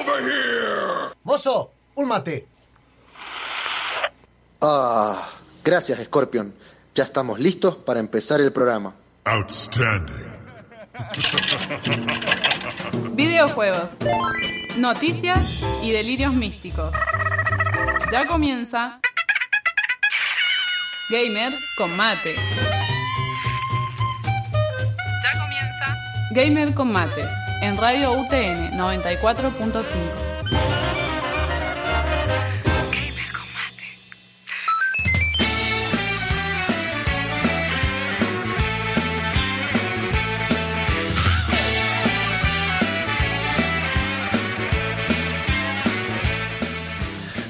over here! Mozo, un mate. Ah, gracias Scorpion. Ya estamos listos para empezar el programa. Outstanding. Videojuegos, noticias y delirios místicos. Ya comienza Gamer con mate. Ya comienza Gamer con mate en Radio UTN 94.5. Gamer con mate.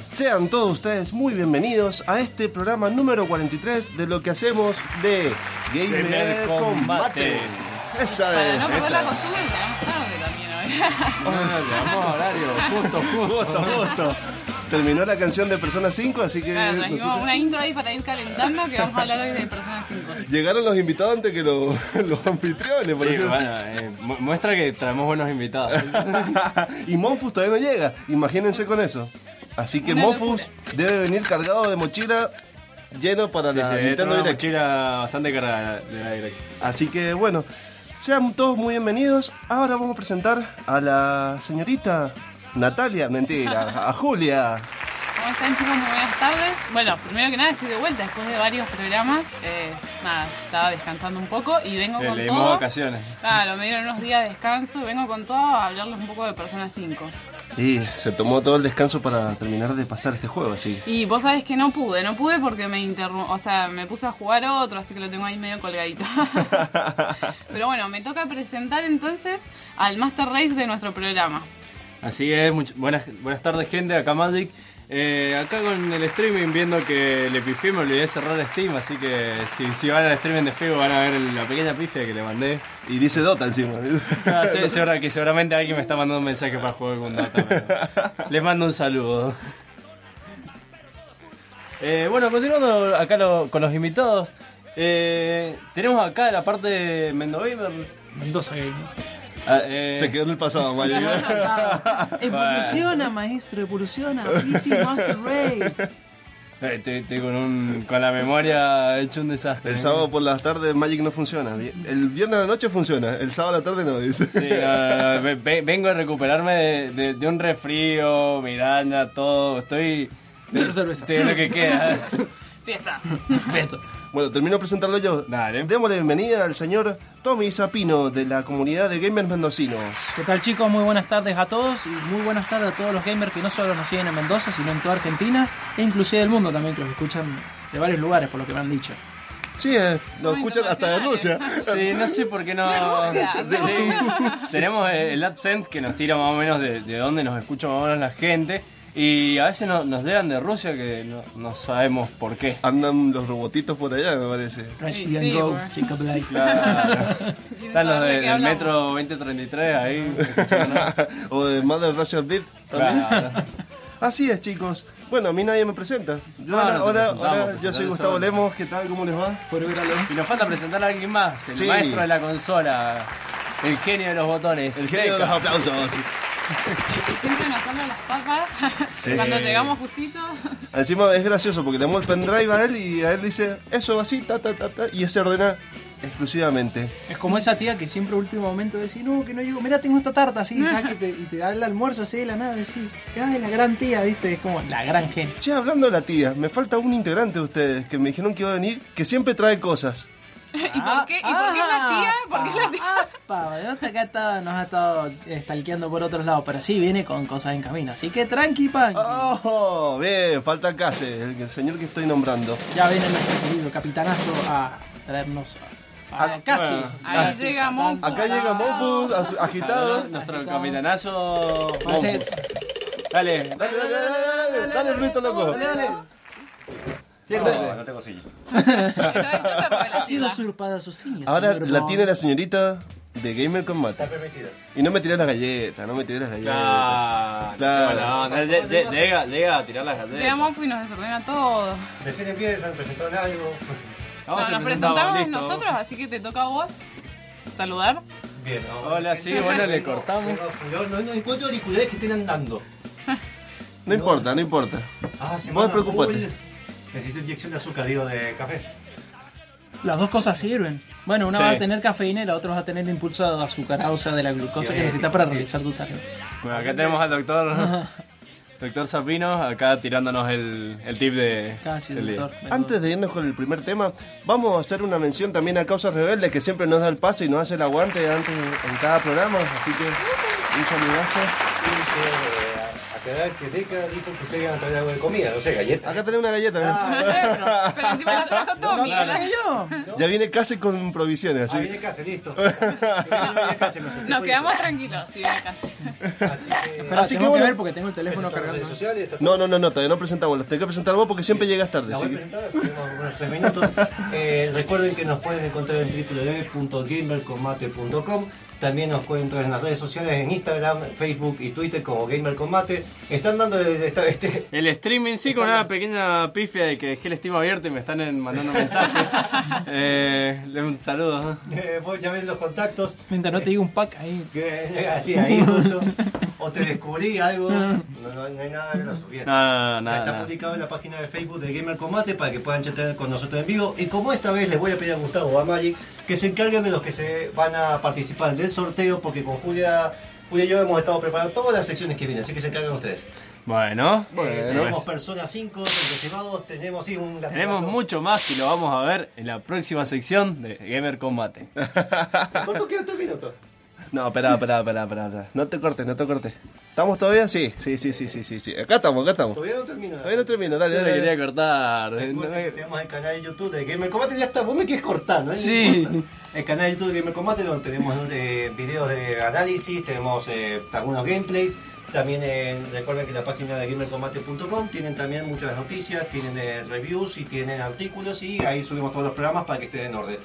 Sean todos ustedes muy bienvenidos a este programa número 43 de lo que hacemos de Gamer, Gamer Combate. Combate. Esa Para es. no perder la costumbre, hoy. Vamos horario, justo, justo. Justo, justo. Terminó la canción de Persona 5, así que Claro, trajimos una intro ahí para ir calentando que vamos a hablar hoy de Persona 5. llegaron los invitados antes que los, los anfitriones. por Sí, bueno, eh, mu- muestra que traemos buenos invitados. y Monfus todavía no llega, imagínense con eso. Así que Una Monfus locura. debe venir cargado de mochila lleno para Sí, la se Nintendo una Direct. mochila bastante cargada de la Direct. Así que bueno, sean todos muy bienvenidos. Ahora vamos a presentar a la señorita Natalia, mentira, a Julia. ¿Cómo están chicos? Muy buenas tardes. Bueno, primero que nada estoy de vuelta después de varios programas. Eh, nada, estaba descansando un poco y vengo Le, con todo. vacaciones. Claro, me dieron unos días de descanso y vengo con todo a hablarles un poco de Persona 5. Y se tomó todo el descanso para terminar de pasar este juego, así. Y vos sabés que no pude, no pude porque me interrum o sea, me puse a jugar otro, así que lo tengo ahí medio colgadito. Pero bueno, me toca presentar entonces al Master Race de nuestro programa. Así es, buenas, buenas tardes gente, acá Magic. Eh, acá con el streaming viendo que le pifié, me olvidé de cerrar Steam, así que si, si van al streaming de Facebook van a ver la pequeña pifia que le mandé. Y dice Dota encima. Ah, sí, segura- que seguramente alguien me está mandando un mensaje para jugar con pero Les mando un saludo. Eh, bueno, continuando acá lo- con los invitados. eh, tenemos acá la parte de. Mendoza Game. Ah, eh, Se quedó en el pasado, Mario. Evoluciona, maestro, evoluciona. PC Master Race. eh, estoy, estoy con, un, con la memoria hecho un desastre. El sábado por las tardes Magic no funciona. El viernes a la noche funciona, el sábado a la tarde no, dice. Sí, no, no, no, ve- ve- vengo a recuperarme de, de- de un resfrío, migraña, todo. Estoy. Estoy en lo que queda. Fiesta. Bueno, termino de presentarlo yo. Dale. Démosle bienvenida al señor Tommy Zapino de la comunidad de gamers mendocinos. ¿Qué tal chicos? Muy buenas tardes a todos y muy buenas tardes a todos los gamers que no solo nos siguen en Mendoza, sino en toda Argentina e inclusive del mundo también, que los escuchan de varios lugares, por lo que me han dicho. Sí, eh, nos escuchan hasta de Rusia. Sí, no sé por qué no. Rusia. Sí, tenemos el AdSense que nos tira más o menos de, de dónde nos escucha más o menos la gente. Y a veces no- nos llegan de Rusia que no, no sabemos por qué. Andan los robotitos por allá, me parece. Crash Sí, and sí, Go, bueno. Sick of Life. Claro. Están los de- del metro 2033 ahí. escuchándonos. o de Mother Russia Beat también. Claro. Así es, chicos. Bueno, a mí nadie me presenta. Yo, Ah, presentamos, hola, yo soy Gustavo. Lemos. ¿Qué tal? ¿Cómo les va? Y nos falta presentar a alguien más, el Sí. maestro de la consola, el genio de los botones. El genio de los aplausos. Las papas. Sí. Cuando llegamos justito. Encima es gracioso porque le damos el pendrive a él y a él dice eso así, ta, ta, ta, ta, y se ordena exclusivamente. Es como esa tía que siempre último momento dice, no, que no llego, mira, tengo esta tarta así. Y te, y te da el almuerzo así de la nave, así. Ay, la gran tía, ¿viste? Es como la gran gente. Che, hablando de la tía, me falta un integrante de ustedes que me dijeron que iba a venir, que siempre trae cosas. ¿Y por qué? ¿Y por qué es la tía? ¿Por qué es la tía? Está acá está- nos ha estado stalkeando por otros lados, pero sí viene con cosas en camino. Así que tranqui, pan. ¡Oh! Bien, falta Case, el, el señor que estoy nombrando. Ya viene nuestro querido capitanazo a traernos a, Ah, casi. bueno. Ahí casi. llega Monfu. Acá llega Mofu as- agitado. Nuestro capitanazo. Va a ser- Dale, Dale, dale, dale, dale, dale, dale, Ruito loco. Siéntate. Ha sido usurpada su silla. Ahora señor la Bond. tiene la señorita de Gamer Combate. Y no me tiré las galletas, no me tiré las galletas. Claro, Claro. Bueno, no, lle- lle- llega, llega a tirar las galletas. Llega Monfu y nos desordena todo. Recién empiezan, presentaron algo. Vamos, No, nos presentamos, presentamos listo. nosotros, así que te toca a vos saludar. Bien, Hola, sí, bueno, le cortamos. No, no, no encuentro auriculares que estén andando. No importa, no importa. Ah, Vos preocupate. full. Necesito inyección de azúcar, digo, de café. Las dos cosas sirven. Bueno, una Sí. va a tener cafeína y la otra va a tener impulso de azucarado, o sea, de la glucosa que necesitas para realizar tu tarea. Bueno, acá tenemos al doctor. Doctor Sapino, acá tirándonos el, el tip de. Casi, del día. doctor. Antes de irnos con el primer tema, vamos a hacer una mención también a Causas Rebeldes, que siempre nos da el pase y nos hace el aguante antes en cada programa. Así que, un saludazo. Y que, eh, aclarar que Deca dijo que ustedes iban a traer algo de comida, no sé, galletas. Acá tenemos una galleta. Ah, Pero encima la trajo Tommy. ¿No traje yo? Ya viene casi con provisiones, ah, así. viene listo. Viene me asusté Nos quedamos tranquilos, sí. Así que... Pero Así que bueno. ver porque tengo el teléfono cargando. sociales, No, no, no, no, todavía no presentamos. Las tengo que presentar vos porque siempre llegas tarde. La voy a presentar, así tenemos unos tres minutos. Eh, recuerden que nos pueden encontrar en www.gamercombate.com. También nos encontrar en las redes sociales, en Instagram, Facebook y Twitter como Gamer Combate. Están dando esta, este, El streaming sí, con una pequeña pifia de que dejé el Steam abierto y me están en- mandando mensajes. eh, le- un saludo. ¿eh? eh, vos ya ves los contactos. Mientras no te diga un pack ahí. Que, así ahí justo. O te descubrí algo. No, no, no hay nada gracioso. Bien. No, no, Está publicado en la página de Facebook de Gamer Combate para que puedan chatear con nosotros en vivo. Y como esta vez les voy a pedir a Gustavo o a Magic que se encarguen de los que se van a participar del sorteo, porque con Julia, Julia y yo hemos estado preparando todas las secciones que vienen, así que se encargan ustedes. Bueno, Eh, tenemos Persona 5, reservados, tenemos sí, un tenemos mucho más y lo vamos a ver en la próxima sección de Gamer Combate. ¿Cuánto quedan tres minutos? No, espera, espera, espera, espera, espera. No te cortes, no te cortes. ¿Estamos todavía? Sí, sí, sí, sí, sí, sí. sí. Acá estamos, acá estamos. Todavía no termina. Todavía no termino, dale, Yo dale. le dale. quería cortar. Recuerden que tenemos el canal de YouTube de Gamer Combate, ya está, vos me quieres cortar, ¿no? Sí. El canal de YouTube de Gamer Combate donde tenemos eh, videos de análisis, tenemos eh, algunos gameplays. También eh, recuerden que la página de gamercombate.com tienen también muchas noticias, tienen eh, reviews y tienen artículos y ahí subimos todos los programas para que estén en orden.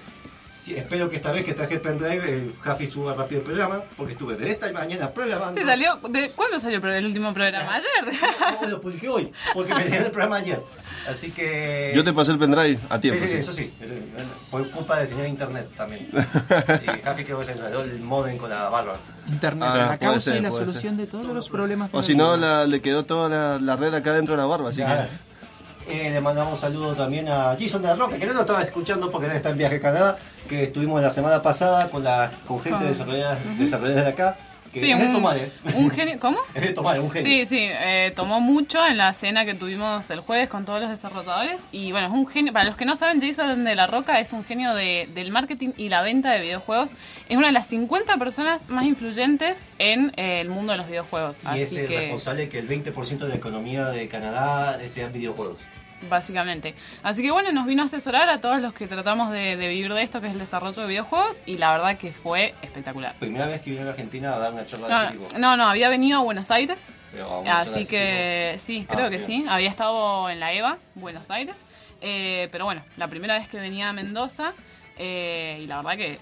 Sí, espero que esta vez que traje el pendrive, el Jafi suba rápido el programa, porque estuve de esta mañana programando. Sí, salió. De, ¿Cuándo salió el último programa? Ayer. No, lo publiqué hoy, porque me dieron el programa ayer. Así que... Yo te pasé el pendrive a tiempo. sí, sí, sí. eso sí. Fue culpa del señor Internet también. y Jafi que se enredó el modem con la barba. Internet, Ah, la puede causa ser, y la solución de todos los problemas. O la si no, la- le quedó toda la, la red acá dentro de la barba, así Claro. que... Eh, le mandamos un saludo también a Jason de la Roca, que no lo estaba escuchando porque él está en viaje a Canadá, que estuvimos la semana pasada con la con gente Ah. desarrollada, desarrollada de acá, que Sí, es de un, tomar, ¿eh? un genio. ¿Cómo? es de tomar, un genio. Sí, sí, eh, tomó mucho en la cena que tuvimos el jueves con todos los desarrolladores. Y bueno, es un genio. Para los que no saben, Jason de la Roca es un genio de- del marketing y la venta de videojuegos. Es una de las 50 personas más influyentes en eh, el mundo de los videojuegos. Y es el que, responsable que el 20% de la economía de Canadá sean videojuegos. Básicamente. Así que bueno, nos vino a asesorar a todos los que tratamos de, de vivir de esto, que es el desarrollo de videojuegos. Y la verdad que fue espectacular. Primera vez que vine a Argentina a dar una charla de No, tipo. no, no, había venido a Buenos Aires. Pero a de Así que sí, Ah, creo que bien. sí. Había estado en la EVA, Buenos Aires. Eh, pero bueno, la primera vez que venía a Mendoza. eh, y la verdad que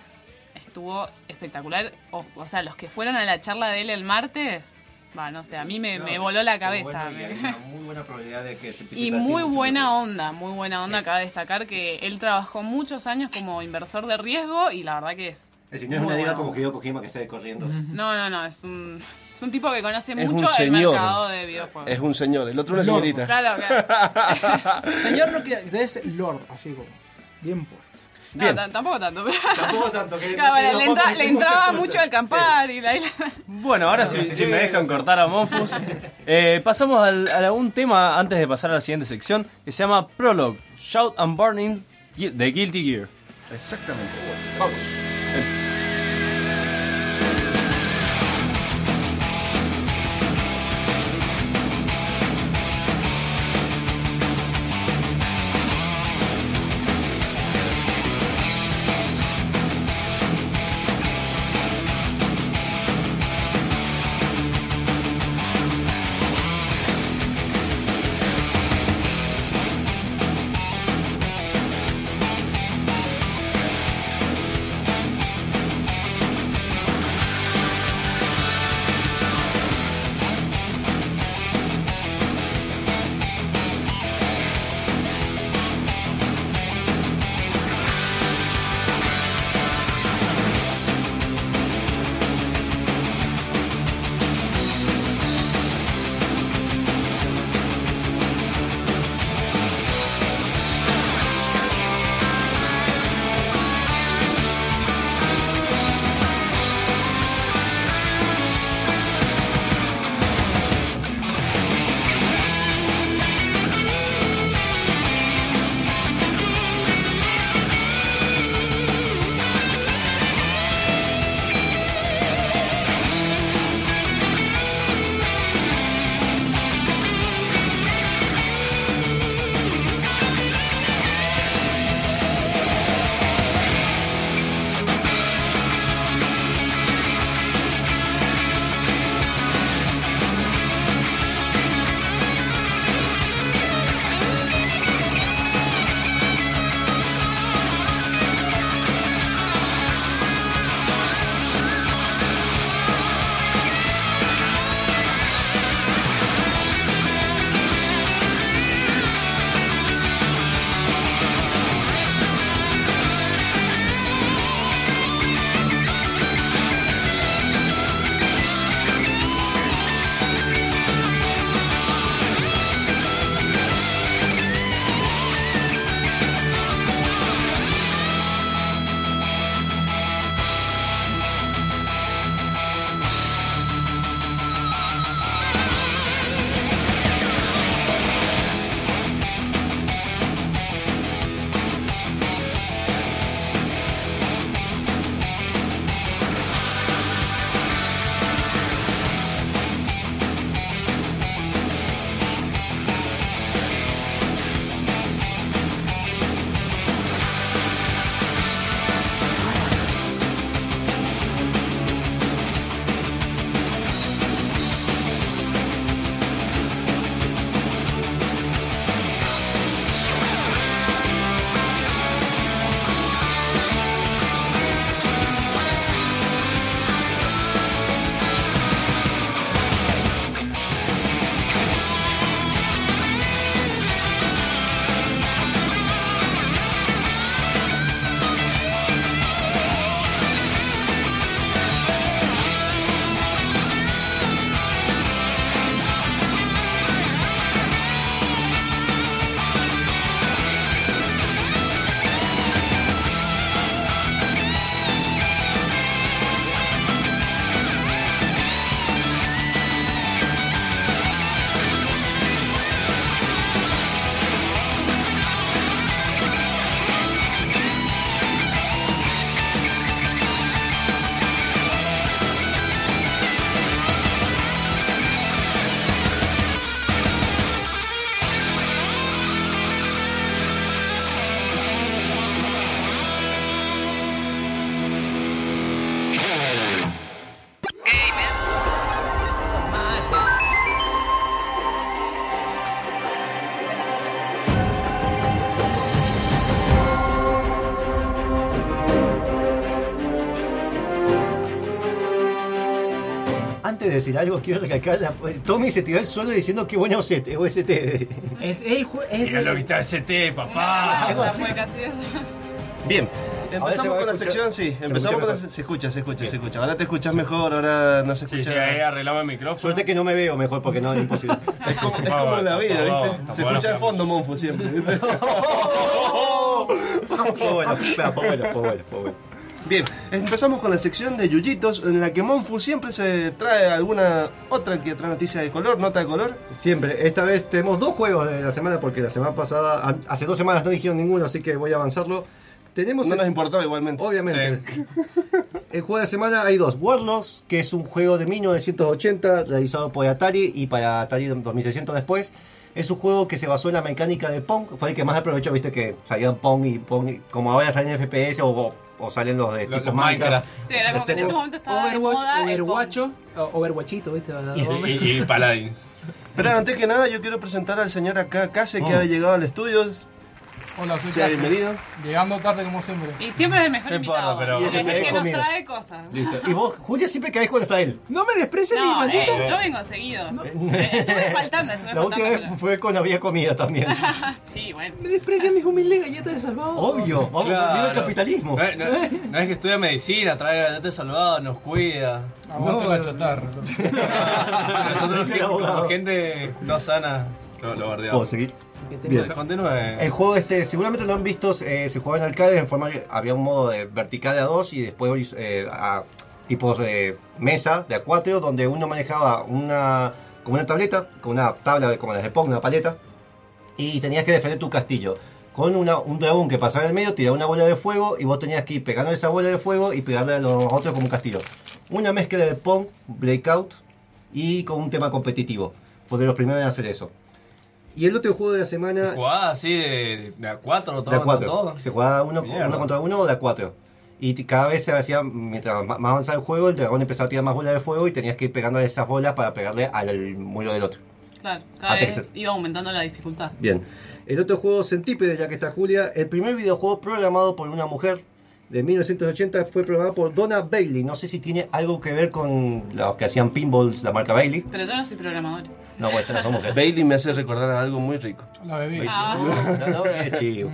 estuvo espectacular. O, o sea, los que fueron a la charla de él el martes. Va, no sé, a mí me, me voló la cabeza. bueno, y hay una muy buena probabilidad de que se empiece Y a invertir muy mucho buena tiempo. onda, muy buena onda. Sí. Cabe destacar que él trabajó muchos años como inversor de riesgo y la verdad que es. Es decir, no es una liga buena como. Hideo Kojima que sale corriendo. No, no, no, es un, es un tipo que conoce Es un mucho el señor. mercado de videojuegos. Es un señor, el otro una Lord. señorita. Claro, claro. Señor no quiere, debe ser Lord, así como. Bien puesto. No, Bien. ta- tampoco tanto, pero. Tampoco tanto que Claro, no le, entra- le entraba mucho el campar y la, y la- Bueno, ahora si, sí, si sí, me dejan sí. cortar a Monfus, eh, pasamos al- a un tema antes de pasar a la siguiente sección que se llama Prologue, Shout and Burning de Guilty Gear. Exactamente. Vamos. Decir algo, quiero recalcar. La, Tommy se tiró al suelo diciendo que bueno OST. OST. Es, el es Mira lo que está ST, papá. eso. Bien, empezamos con la sección, sí. Empezamos con la mejor. se escucha, se escucha, se escucha. Ahora te escuchas mejor, ahora no se Sí, escucha. sí, ahí arreglamos el micrófono. Suerte que no me veo mejor porque no es imposible. Es como, es como la vida, ¿viste? Se escucha al fondo, Monfu, siempre. ¿viste? fue bueno, fue bueno, fue bueno, fue bueno. Bien, empezamos con la sección de Yuyitos, en la que Monfu siempre se trae alguna otra que otra noticia de color, nota de color. Siempre, esta vez tenemos dos juegos de la semana porque la semana pasada, hace dos semanas no dijeron ninguno, así que voy a avanzarlo. Tenemos No el- nos importó igualmente. Obviamente. El juego de semana hay dos. Warlords, que es un juego de 1980 realizado por Atari y para Atari 2600 después. Es un juego que se basó en la mecánica de Pong. Fue el que más aprovechó, viste que salían Pong y Pong. y- Como ahora salen FPS o, o- o salen los de Los- tipo los Minecraft. Sí, era como que en ese momento estaba de Overwatch, moda el Overwatcho, Overwatchito, ¿viste? Y, y- y Paladins. Pero antes que nada, yo quiero presentar al señor acá, Case, que Oh. ha llegado al estudio. Hola, soy Sea Casi. bienvenido. Llegando tarde como siempre. Y siempre es el mejor No importa, invitado. pero- porque es Y el que nos trae cosas. Listo. Y vos, Julia, siempre caes cuando está él. No me desprecias mi No, maldito. eh, yo vengo seguido. Eh, Estuve faltando, estuve La última faltando. vez fue con había comida también. pero- sí, bueno. Me desprecias mis humildes galletas de salvado. Obvio, vamos, Claro. viva el capitalismo. No, no- no es que estudia medicina, trae galletas salvadas, nos cuida. Aguante la chatarra. loco. Nosotros que- abogado. como gente no sana, lo, lo ¿Puedo bardeamos. seguir? Bien. Continúe. El juego este, seguramente lo han visto, eh, se jugaba en arcade en forma había un modo de vertical de a dos y después eh, a tipos de mesa de a cuatro donde uno manejaba una como una tableta, con una tabla de- como las de Pong, una paleta y tenías que defender tu castillo. Con una- un dragón que pasaba en el medio, tiraba una bola de fuego y vos tenías que ir pegando esa bola de fuego y pegarle a los otros como un castillo. Una mezcla de Pong, Breakout y con un tema competitivo. Fue de los primeros en hacer eso. Y el otro juego de la semana Jugada así de, de a cuatro, todo, de a cuatro. todo. Se jugaba uno, contra uno o de a cuatro. Y cada vez se hacía, mientras más avanzaba el juego, el dragón empezaba a tirar más bolas de fuego y tenías que ir pegando esas bolas para pegarle al muro del otro. Claro, cada vez iba aumentando la dificultad. Bien. El otro juego, Centípede, ya que está Julia, el primer videojuego programado por una mujer de 1980 fue programado por Donna Bailey. No sé si tiene algo que ver con los que hacían pinballs, la marca Bailey. Pero yo no soy programador. No, bueno, estas no mujeres. Bailey me hace recordar a algo muy rico. La bebí. Ah, No, no, es chivo.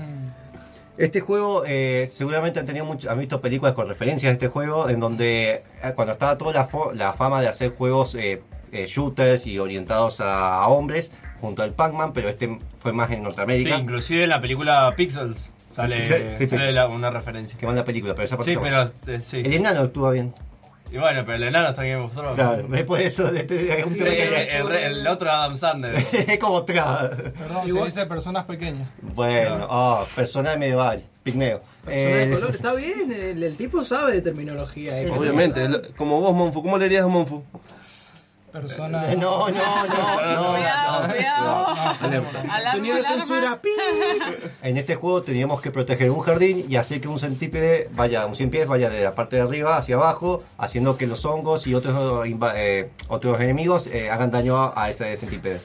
Este juego, eh, seguramente han tenido mucho, han visto películas con referencias a este juego, en donde eh, cuando estaba toda la, fo- la fama de hacer juegos eh, eh, shooters y orientados a, a hombres, junto al Pac-Man, pero este fue más en Sí, Norteamérica, inclusive en la película Pixels sale, Sí, sí, sí. sale la- una referencia. que va en la película, pero esa parte Sí, no. pero eh, sí. El enano actúa bien. Y bueno, pero el enano está en Game of Thrones. Claro, es por eso, de- de- de- un Eh, tema que- eh, el, re- el otro Adam Sandler. es como tra. Perdón, Igual- se dice personas pequeñas. Bueno, oh, personal medieval, pigmeo. Persona de Eh, color, está bien, el, el tipo sabe de terminología. eh. Obviamente, como vos, Monfu. ¿Cómo le dirías a Monfu? Personas. no, no, no, no, cuidado, no. cuidado. Alarma, Sonido de censura. En este juego teníamos que proteger un jardín y hacer que un centípede vaya, un cien pies vaya de la parte de arriba hacia abajo, haciendo que los hongos y otros eh, otros enemigos eh, hagan daño a, a ese centípede.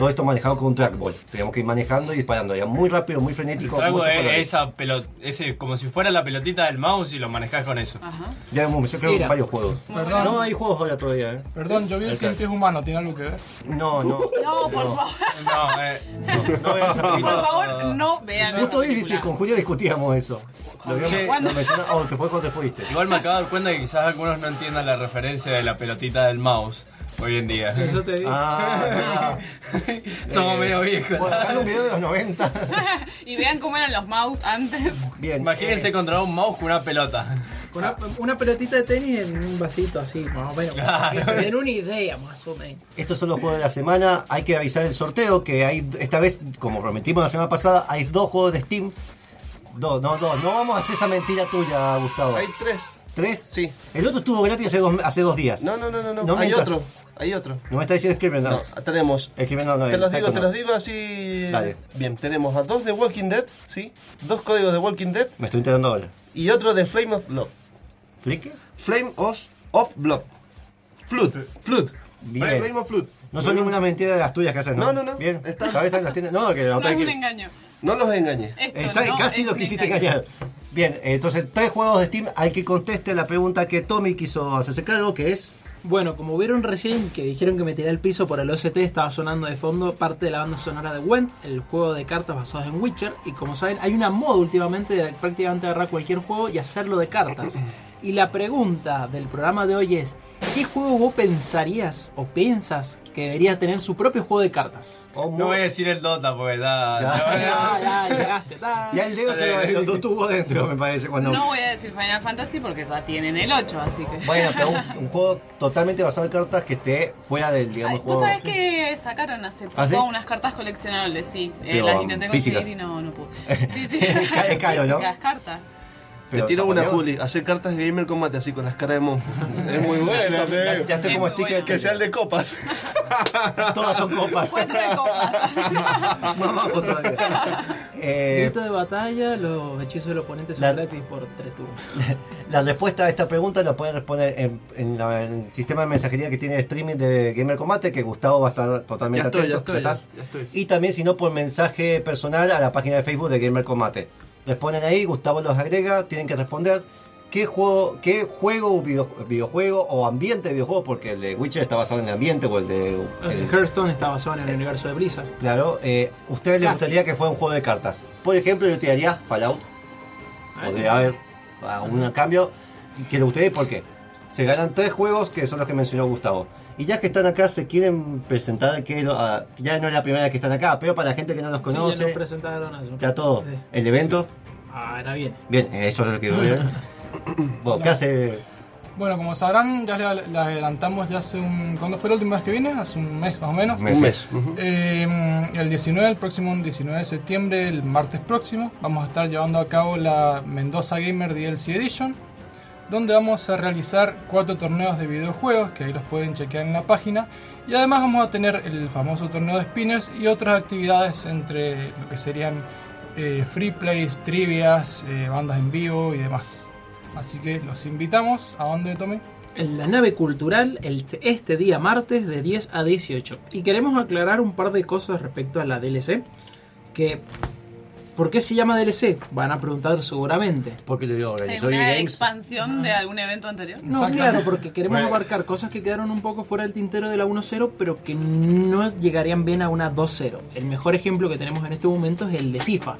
Todo esto manejado con un trackball. Teníamos que ir manejando y disparando. Era muy rápido, muy frenético. Trago muchos es esa pelot ese como si fuera la pelotita del mouse y lo manejás con eso. Ajá. Ya hemos, yo creo que varios juegos. Perdón. No hay juegos ahora todavía, ¿eh? Perdón, yo vi el cien pies humano, ¿tiene algo que ver? No, no. No, por favor. No, eh, No vean esa película. Por favor, no vean Justo hoy con Julia discutíamos eso. Lo Che. lo mencionamos- oh, te fue cuando te fuiste. igual me acabo de dar cuenta que quizás algunos no entiendan la referencia de la pelotita del mouse hoy en día. Eso te digo. Ah, Somos eh, medio viejos. Bueno, acá en un video de los 90. y vean cómo eran los mouse antes. Bien. Imagínense eh, controlar un mouse con una pelota. Con una, una pelotita de tenis en un vasito así, más o menos. Que se den una idea, más o menos. Estos son los juegos de la semana. Hay que avisar el sorteo que hay esta vez, como prometimos la semana pasada, hay dos juegos de Steam. Dos, no, dos. No vamos a hacer esa mentira tuya, Gustavo. Hay tres. ¿Tres? Sí. El otro estuvo gratis hace dos, hace dos días. No, no, no, no. no. No hay otro. Hay otro. No me está diciendo Scribbler, no. No, tenemos. Scribbler no, no. Te los digo, te no. los digo así. Dale. Bien, tenemos a dos de Walking Dead, ¿sí? Dos códigos de Walking Dead Me estoy enterando ahora. y otro de Flame of Blood. ¿Flique? Flame of, of Blood. Flood. Flood. Bien. Flame of Flood. No son ninguna mentira de las tuyas que haces, ¿no? No, no, no. Bien. Está. Cada vez están las tiendas. No, que la No otra es hay un que- engaño. No los engañes. Esto Exacto, no casi es lo un quisiste engaño. engañar. Bien, entonces tres juegos de Steam. Hay que conteste la pregunta que Tommy quiso hacerse cargo, que es... Bueno, como vieron recién que dijeron que me tiré al piso por el OST, estaba sonando de fondo parte de la banda sonora de Went, el juego de cartas basado en Witcher. Y como saben, hay una moda últimamente de prácticamente agarrar cualquier juego y hacerlo de cartas. Y la pregunta del programa de hoy es: ¿qué juego vos pensarías o piensas que debería tener su propio juego de cartas? No voy a decir el Dota porque da. Ya. Ya, ya, llegaste. ta. Ya el dedo se lo, lo tuvo dentro, me parece. Cuando... No voy a decir Final Fantasy porque ya tienen el 8, así que. Bueno, pero un, un juego totalmente basado en cartas que esté fuera del, digamos, Ay, juego. ¿Vos sabés que sacaron hace poco ¿Ah, sí? unas cartas coleccionables? Sí, eh, Pero, las intenté conseguir físicas. y no, no pude. Sí, sí. Es caro, ¿no? Físicas, cartas. Pero Te tiro una. Juli. Hacer cartas de Gamer Combate así con las caras de monstruos. es muy buena, Ya, te ya estoy Es como sticker bueno. Que sea el de copas. Todas son copas. Cuatro de copas. Más abajo todavía. Eh, Grito de batalla, los hechizos del oponente son La- gratis por tres turnos. la respuesta a esta pregunta la pueden responder en, en la- en el sistema de mensajería que tiene streaming de Gamer Combate, que Gustavo va a estar totalmente Ya estoy, ya atento. estoy, ¿Estás? ya estoy. Y también, si no, por mensaje personal a la página de Facebook de Gamer Combate. Responden ahí, Gustavo los agrega, tienen que responder qué juego, qué juego, video- videojuego o ambiente de videojuego, porque el de Witcher está basado en el ambiente o el de... El el- Hearthstone está basado en el universo de Blizzard. Claro, eh, ¿ustedes les gustaría que fuera un juego de cartas? Por ejemplo, yo tiraría Fallout. Podría haber un cambio que le gustaría, ¿por qué? Se ganan tres juegos que son los que mencionó Gustavo. Y ya que están acá, se quieren presentar, que lo- ya no es la primera vez que están acá, pero para la gente que no los Sí, ya conoce, nos presentaron eso. ya todo. Sí. El evento, Ah, era bien. bien, eso es lo que quiero ver. bueno, ¿qué hace? Bueno, como sabrán, ya le, le adelantamos ya hace un... ¿Cuándo fue la última vez que vine? Hace un mes más o menos. Un mes. Eh, el 19, el próximo 19 de septiembre, el martes próximo, vamos a estar llevando a cabo la Mendoza Gamer DLC Edition, donde vamos a realizar cuatro torneos de videojuegos, que ahí los pueden chequear en la página, y además vamos a tener el famoso torneo de spinners y otras actividades entre lo que serían eh, free plays, trivias, eh, bandas en vivo y demás. Así que los invitamos. ¿A dónde, Tommy? En la nave cultural este día martes de 10 a 18. Y queremos aclarar un par de cosas respecto a la DLC. Que, ¿por qué se llama DLC? Van a preguntar seguramente. Porque le digo, ¿Es organizó EA una Games. expansión de algún evento anterior? No, claro, porque queremos Bueno. abarcar cosas que quedaron un poco fuera del tintero de la 1.0, pero que no llegarían bien a una 2.0. El mejor ejemplo que tenemos en este momento es el de FIFA.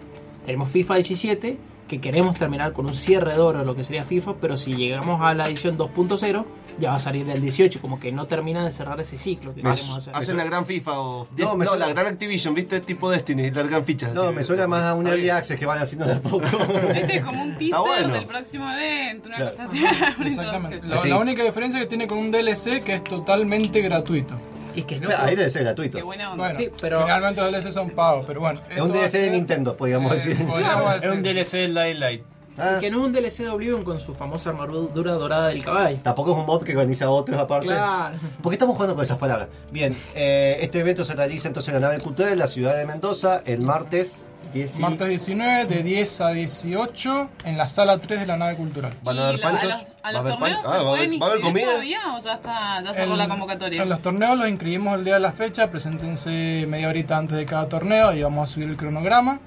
Tenemos FIFA 17, que queremos terminar con un cierre de oro, lo que sería FIFA, pero si llegamos a la edición 2.0, ya va a salir el 18, como que no termina de cerrar ese ciclo que queremos hacer. Hacen la gran FIFA o. No, No, me suena- la gran Activision, ¿viste? Tipo Destiny, largan fichas. No, así. me suena más a un early access que van haciendo de a poco. Este es como un teaser bueno. del próximo evento, una Claro. cosa así. Exactamente. La, Sí. la única diferencia que tiene con un DLC que es totalmente gratuito. Y que no. Ahí debe ser gratuito. Qué buena onda. Bueno, Sí, pero- generalmente los DLC son pagos, pero bueno. Es un DLC de Nintendo, podríamos eh, decir. podríamos Es un. DLC del Light Light. Ah, Y que no es un DLC de Oblivion con su famosa armadura dorada del caballo. Tampoco es un mod que organiza otros aparte. Claro. ¿Por qué estamos jugando con esas palabras? Bien, eh, este evento se realiza entonces en la nave cultural en la ciudad de Mendoza el martes 10 y- Martes 19 de 10 a 18 en la sala 3 de la nave cultural. ¿Van a ¿Y haber panchos? ¿A los, a ¿Va a los torneos pan- Ah, se ¿va a haber- pueden va a haber inscribir comida? todavía o ya, está, ya cerró En- la convocatoria? En los torneos los inscribimos el día de la fecha, preséntense media horita antes de cada torneo y vamos a subir el cronograma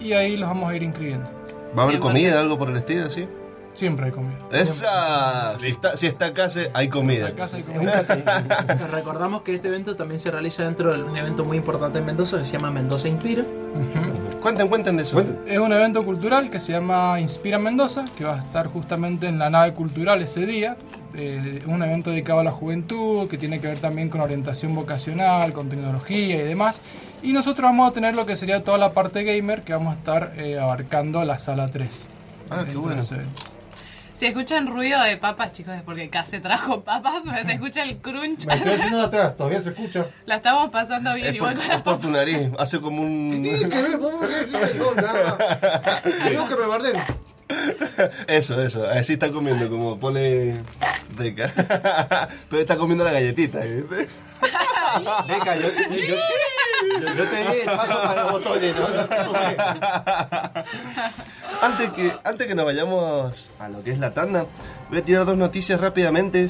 y ahí los vamos a ir inscribiendo. ¿Va a haber comida, algo por el estilo, así? Siempre hay comida. Esa. Si está, si está acá, se- hay comida. En casa hay comida. Recordamos que este evento también se realiza dentro de un evento muy importante en Mendoza que se llama Mendoza Inspira. Cuenten, cuenten de eso. Es un evento cultural que se llama Inspira Mendoza, que va a estar justamente en la nave cultural ese día. Eh, un evento dedicado a la juventud, que tiene que ver también con orientación vocacional, con tecnología y demás. Y nosotros vamos a tener lo que sería toda la parte gamer, que vamos a estar eh, abarcando la sala 3. Ah, qué bueno. ese evento. Si escuchan ruido de papas, chicos, es porque Case trajo papas, pero se escucha el crunch. Me estoy haciendo atrás, todavía se escucha. La estamos pasando bien Es por, igual con por tu nariz. Hace como un. Sí, que ver, vamos a ver si no, nada. Digo que me barden. Eso, eso. Así está comiendo, como pone. Rica. Pero está comiendo la galletita. ¿viste? Yo, yo, yo- te di el paso para los botones, ¿no? Antes que, antes que nos vayamos a lo que es la tanda, voy a tirar dos noticias rápidamente.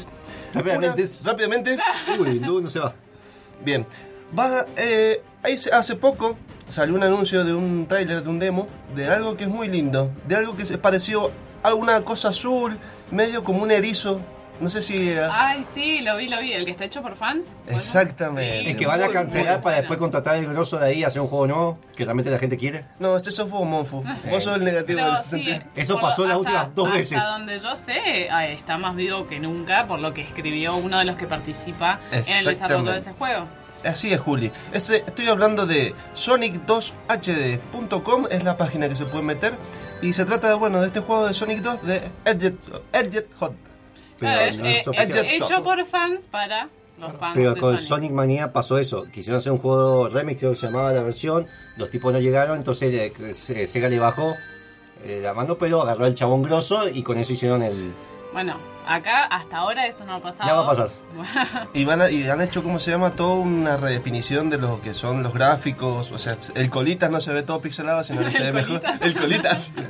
Rápidamente. Una- rápidamente. Uy, no, no se va. Bien. Va, eh, hace poco salió un anuncio de un tráiler, de un demo, de algo que es muy lindo. De algo que se pareció a una cosa azul, medio como un erizo, No sé si... eh, Ay, sí, lo vi, lo vi. El que está hecho por fans. Exactamente. Es que van a Muy, cancelar muy para bueno. después contratar el grosso de ahí y hacer un juego nuevo que realmente la gente quiere. No, este sos vos, Monfu. Vos sos el negativo Pero del sí, sentido. Eso por pasó lo- las hasta- últimas dos hasta veces. donde yo sé, ay, está más vivo que nunca, por lo que escribió uno de los que participa en el desarrollo de ese juego. Así es, Juli. Este- estoy hablando de Sonic2HD.com, es la página que se puede meter. Y se trata, bueno, de este juego de Sonic 2 de Edget, Edget Hot. Claro, es, no es es oficial. hecho por fans para los fans Pero de con Sonic. Sonic Mania pasó eso. Quisieron hacer un juego remix, creo que se llamaba la versión. Los tipos no llegaron, entonces eh, se- Sega le bajó eh, la mano, pero agarró el chabón grosso y con eso hicieron el. Bueno, acá hasta ahora eso no ha pasado. Ya va a pasar. Y, van a- y han hecho, ¿cómo se llama? Toda una redefinición de lo que son los gráficos. O sea, el colitas no se ve todo pixelado, sino que se ve mejor. El colitas.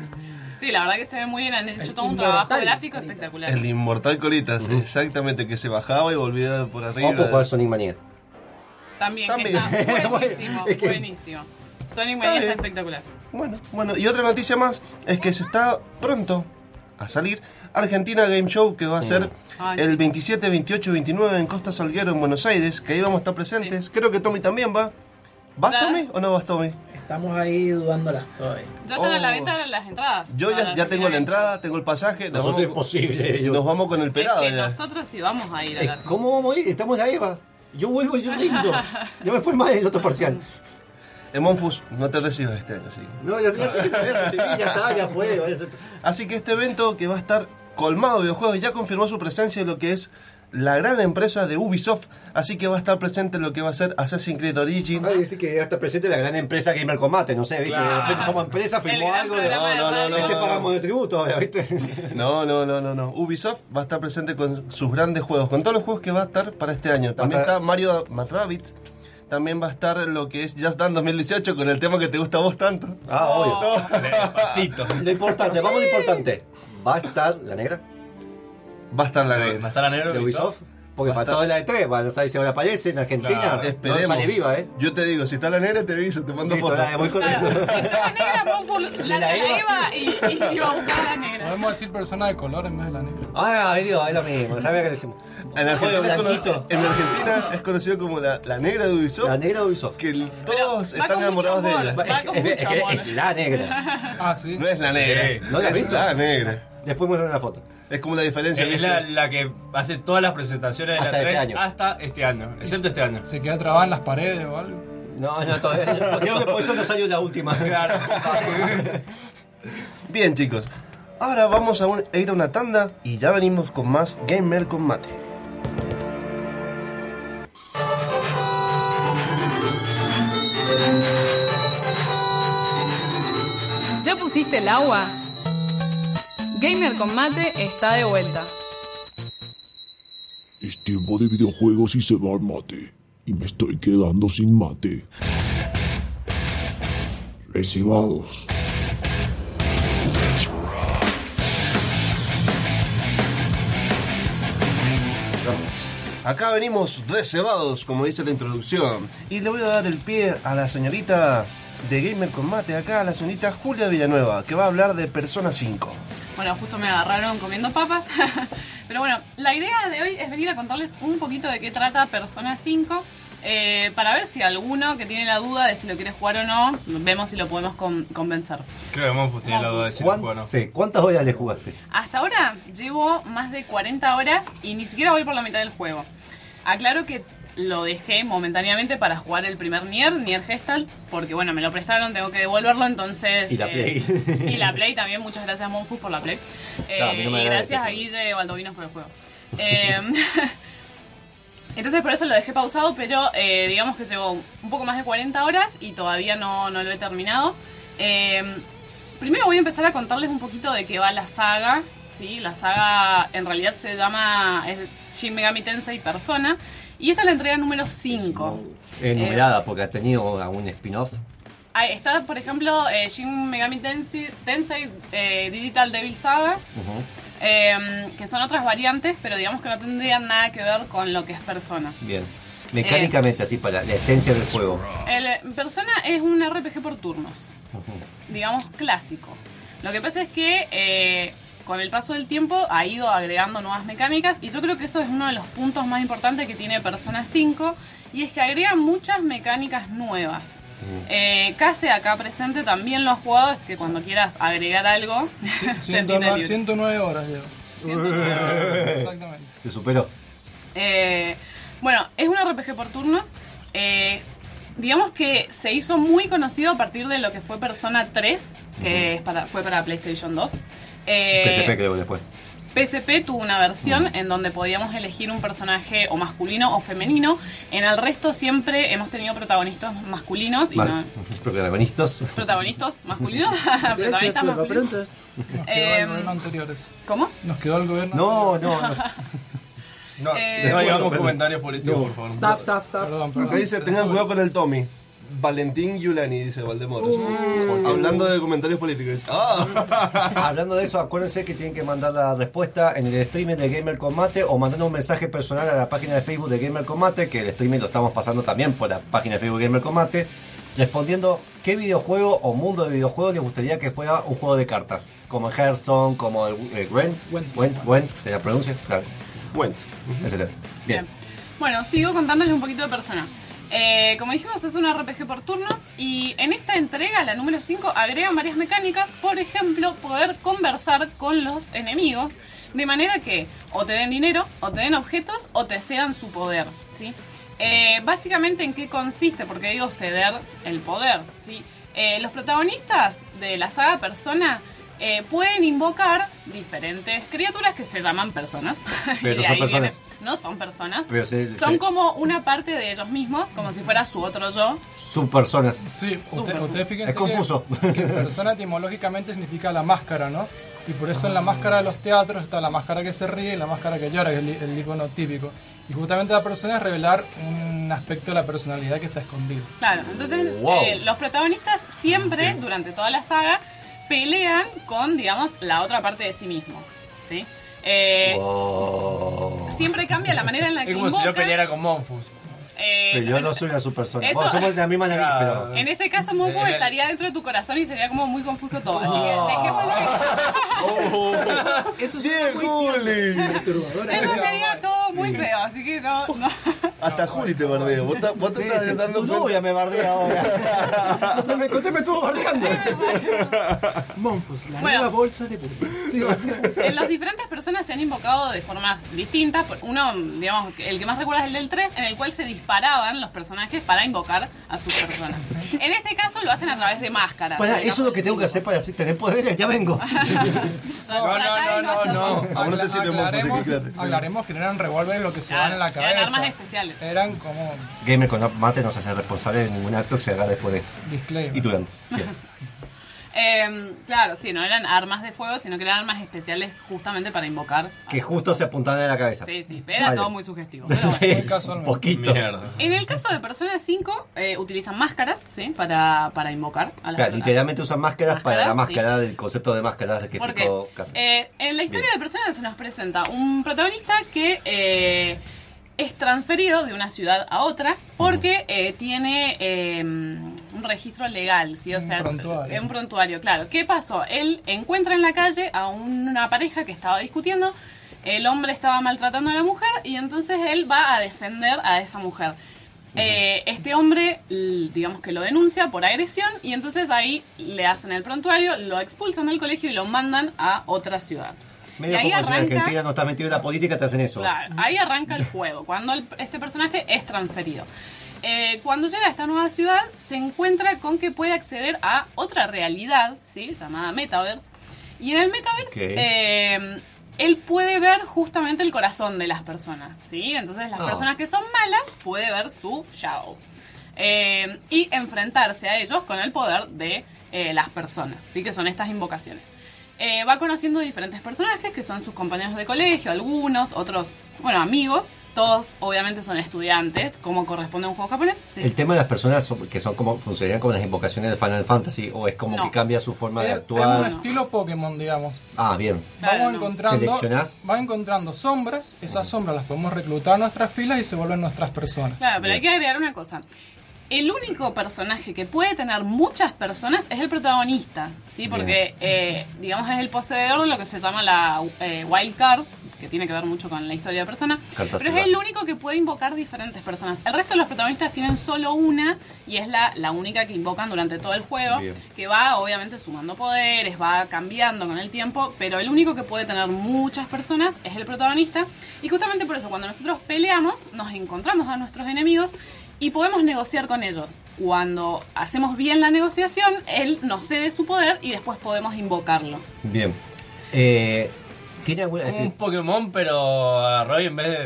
sí, la verdad que se ve muy bien. Han hecho El todo un trabajo gráfico Colitas. espectacular. El inmortal colitas, exactamente, que se bajaba y volvía por arriba. Vamos a jugar Sonic Mania. También, También. está buenísimo, Es que- buenísimo. Sonic Mania está espectacular. Bueno, bueno, y otra noticia más es que se está pronto a salir Argentina Game Show que va a ser Ay, el sí. 27, 28 y 29 en Costa Salguero en Buenos Aires, que ahí vamos a estar presentes. Creo que Tommy también va. ¿Vas Ya. Tommy o no vas Tommy? Estamos ahí dudándola todavía. Ya están a la Oh. venta las entradas. Yo ya, ya tengo la entrada, tengo el pasaje, nos, Nosotros es vamos, posible. yo- nos vamos con el pelado Es que ya. nosotros sí vamos a ir a Eh, la ¿Cómo vamos a ir? Estamos la Eva. Yo vuelvo y yo rindo. Ya me fue mal el otro parcial. En Monfus no te recibes este año, sí. No, ya, ya recibí, ya está, ya fue. Así que este evento que va a estar colmado de videojuegos ya confirmó su presencia en lo que es la gran empresa de Ubisoft, así que va a estar presente en lo que va a ser Assassin's Creed Origin. Ay, decir que ya está presente la gran empresa Gamer Combate, no sé, ¿viste? Claro. De repente somos empresa, firmó algo. de no, no, radio. Este pagamos de tributo ahora, ¿viste? No, no, no, no, no. Ubisoft va a estar presente con sus grandes juegos, con todos los juegos que va a estar para este año. También estar- está Mario Math Rabbids. También va a estar lo que es Just Dance 2018 con el tema que te gusta a vos tanto. Ah, obvio. Despacito. Lo importante, vamos a lo importante. ¿Va a estar la negra Va a estar la ¿Va a negra. estar la negra de Ubisoft? Porque para toda la de 3, van a saber si ahora aparece en Argentina. Claro, no Esperemos. sale viva, ¿eh? Yo te digo, si está la negra te aviso, te mando fotos. dale, voy con Claro, está la negra, la, la la Eva. y, y iba a buscar a la negra. Podemos decir persona de color en vez de la negra. Ah, ay Dios, es lo mismo, ¿sabes qué decimos? En Argentina, es en Argentina es conocido como la, la negra de Ubisoft. La negra de Ubisoft. Que el- todos están enamorados de ella. Va Es, es que amor. es la negra. Ah, sí. No es la negra. ¿No la has es visto? la negra. Después muestran la foto. Es como la diferencia. Es la, la que hace todas las presentaciones de Hasta la este 3 año. hasta este año, excepto este año. Se queda trabada en las paredes o algo. No, no, todavía no. Creo que por eso no salió la última. Claro. Bien, chicos. Ahora vamos a, un- a ir a una tanda y ya venimos con más Gamer Combate. ¿Ya pusiste el agua? Gamer con mate está de vuelta. Es tiempo de videojuegos y se va el mate. Y me estoy quedando sin mate. Recibados. Acá venimos reservados, como dice la introducción. Y le voy a dar el pie a la señorita de Gamer Combate, acá a la señorita Julia Villanueva, que va a hablar de Persona 5. Bueno, justo me agarraron comiendo papas. Pero bueno, la idea de hoy es venir a contarles un poquito de qué trata Persona 5. eh, para ver si alguno que tiene la duda de si lo quiere jugar o no, vemos si lo podemos con- convencer. Creo que Monfus tiene la duda de si lo ¿Cuán- juega o no. sí, ¿Cuántas horas le jugaste? Hasta ahora llevo más de 40 horas y ni siquiera voy por la mitad del juego. Aclaro que lo dejé momentáneamente para jugar el primer Nier, Nier Gestalt, porque bueno, me lo prestaron, tengo que devolverlo, entonces... Y la eh, Play. y la Play también, muchas gracias Monfus por la Play. Eh, a no y gracias a. Guille Baldovinos por el juego. Eh, entonces por eso lo dejé pausado, pero eh, digamos que llevo un poco más de 40 horas y todavía no, no lo he terminado. Eh, primero voy a empezar a contarles un poquito de qué va la saga. ¿sí? La saga en realidad se llama Shin Megami Tensei Persona. Y esta es la entrega número 5. Eh, numerada, porque ha tenido algún spin-off. Está, por ejemplo, eh, Shin Megami Tensei, Tensei, eh, Digital Devil Saga. eh, que son otras variantes, pero digamos que no tendrían nada que ver con lo que es Persona. Bien. Mecánicamente, así, para la esencia del juego. El eh, Persona es un RPG por turnos, digamos clásico. Lo que pasa es que eh, con el paso del tiempo ha ido agregando nuevas mecánicas y yo creo que eso es uno de los puntos más importantes que tiene Persona 5 y es que agrega muchas mecánicas nuevas. Eh, Case acá presente también lo has jugado, es que cuando quieras agregar algo, se tiene 109, libre. 109 horas llevo. 109. Exactamente. Te superó. Eh, bueno, es un RPG por turnos. Eh, digamos que se hizo muy conocido a partir de lo que fue Persona 3, que es para, fue para PlayStation 2. Eh, PSP creo después. PSP tuvo una versión en donde podíamos elegir un personaje o masculino o femenino. En el resto siempre hemos tenido protagonistas masculinos y no- Protagonistas. protagonistas masculinos. Gracias, protagonistas masculinos. Preguntas. Nos quedó Eh, el gobierno anteriores. ¿Cómo? Nos quedó el gobierno No, no, no. No, Eh, no Bueno, comentarios políticos, por favor. Stop, stop, stop. Perdón, perdón. Acá dice, tengan cuidado con el Tommy. Valentín Yulani, dice Valdemoro. Uh. Hablando de comentarios políticos. Ah. Hablando de eso, acuérdense que tienen que mandar la respuesta en el streaming de Gamer Combate o mandando un mensaje personal a la página de Facebook de Gamer Combate, que el streaming lo estamos pasando también por la página de Facebook de Gamer Combate, respondiendo qué videojuego o mundo de videojuegos les gustaría que fuera un juego de cartas, como el Hearthstone, como el eh, Gwent, Gwent. Gwent, Gwent, se la pronuncia, claro, Went. etcétera. Bien. Bien. Bueno, sigo contándoles un poquito de persona. Eh, como dijimos, es un RPG por turnos y en esta entrega, la número 5, agregan varias mecánicas. Por ejemplo, poder conversar con los enemigos de manera que o te den dinero, o te den objetos, o te cedan su poder. ¿sí? Eh, básicamente, ¿en qué consiste? Porque digo ceder el poder. ¿sí? Eh, los protagonistas de la saga Persona eh, pueden invocar diferentes criaturas que se llaman personas. Pero son personas. viene- no son personas. Pero se- son se- como una parte de ellos mismos, como si fuera su otro yo. Subpersonas. Sí, usted, usted fíjense Es confuso. Que, que persona etimológicamente significa la máscara, ¿no? Y por eso en la máscara de los teatros está la máscara que se ríe y la máscara que llora, que es el, el icono típico. Y justamente la persona es revelar un aspecto de la personalidad que está escondido. Claro, entonces Wow. eh, los protagonistas siempre, durante toda la saga, pelean con, digamos, la otra parte de sí mismo. ¿Sí? Eh, Wow. Siempre cambia la manera en la que Es como si yo invocan. peleara con Monfus. Eh, Pero yo no soy una subpersona. Eso- Bueno, somos de la misma nariz, Claro. pero... En ese caso, Monfus Eh, estaría dentro de tu corazón y sería como muy confuso todo. Así Oh. que dejémoslo ahí. Eso es muy Juli! perturbador. Eso sería todo muy feo, así que no. no. Hasta Juli te bardeo. Vos, vos te Sí, estás sí, dando tu novia me bardea ahora. Usted me, usted me estuvo bardeando. Monfus, la Bueno. nueva bolsa de público. En las diferentes personas se han invocado de formas distintas. Uno, digamos, el que más recuerda es el del 3, en el cual se disparaban los personajes para invocar a sus personas. En este caso lo hacen a través de máscaras. Para, eso es lo que tengo que hacer para así tener poderes. Ya vengo. No, no, no, no. No te aclaremos, así que quédate. aclaremos que no eran revólveres lo que se Claro, van en la eran cabeza. armas especiales. Eran como Gamer con mate no se hace responsable de ningún acto que se haga después de esto. disclaimer. Y durante. Bien. Eh, claro, sí, no eran armas de fuego, sino que eran armas especiales justamente para invocar. Que justo se apuntaban en la cabeza. Sí, sí, pero era Vale. todo muy sugestivo. Pero bueno. Sí, casualmente. poquito. Mierda. En el caso de Persona 5, eh, utilizan máscaras, ¿sí? Para, para invocar a las Claro, literalmente usan máscaras, para la Máscaras, máscara del concepto de máscaras que Porque explicó Casa. eh, en la historia Bien. de Persona se nos presenta un protagonista que eh, es transferido de una ciudad a otra porque eh, tiene eh, un registro legal, ¿sí? O Un sea, prontuario. un prontuario, claro. ¿Qué pasó? Él encuentra en la calle a una pareja que estaba discutiendo, el hombre estaba maltratando a la mujer y entonces él va a defender a esa mujer. Eh, este hombre, digamos que lo denuncia por agresión y entonces ahí le hacen el prontuario, lo expulsan del colegio y lo mandan a otra ciudad. Medio y ahí como si en arranca, Argentina no está metido en la política, te hacen eso. claro, ahí arranca el juego, cuando el- este personaje es transferido. Eh, cuando llega a esta nueva ciudad, se encuentra con que puede acceder a otra realidad, ¿sí? llamada Metaverse. Y en el Metaverse, eh, él puede ver justamente el corazón de las personas, ¿sí? Entonces las Ah. personas que son malas puede ver su shadow. Eh, y enfrentarse a ellos con el poder de eh, las personas, ¿sí? Que son estas invocaciones. Eh, va conociendo diferentes personajes que son sus compañeros de colegio, algunos, otros, bueno, amigos. Todos obviamente son estudiantes, como corresponde a un juego japonés. ¿sí? El tema de las personas son- que son como funcionarían como las invocaciones de Final Fantasy o es como No. que cambia su forma de Es- es actuar. un estilo Pokémon, digamos. Ah, bien. Claro, Vamos no. encontrando, Seleccionás. vas encontrando sombras, esas sombras las podemos reclutar a nuestras filas y se vuelven nuestras personas. Claro, pero Bien. hay que agregar una cosa. El único personaje que puede tener muchas personas es el protagonista, ¿sí? Porque, eh, digamos, es el poseedor de lo que se llama la eh, wild card, que tiene que ver mucho con la historia de persona, Carta pero es el único que puede invocar diferentes personas. El resto de los protagonistas tienen solo una y es la, la única que invocan durante todo el juego, Bien. que va obviamente sumando poderes, va cambiando con el tiempo, pero el único que puede tener muchas personas es el protagonista. Y justamente por eso, cuando nosotros peleamos, nos encontramos a nuestros enemigos y podemos negociar con ellos. Cuando hacemos bien la negociación, él nos cede su poder y después podemos invocarlo. Bien. Eh, ¿Tiene alguna.? es Como un Pokémon, pero a Roy en vez de.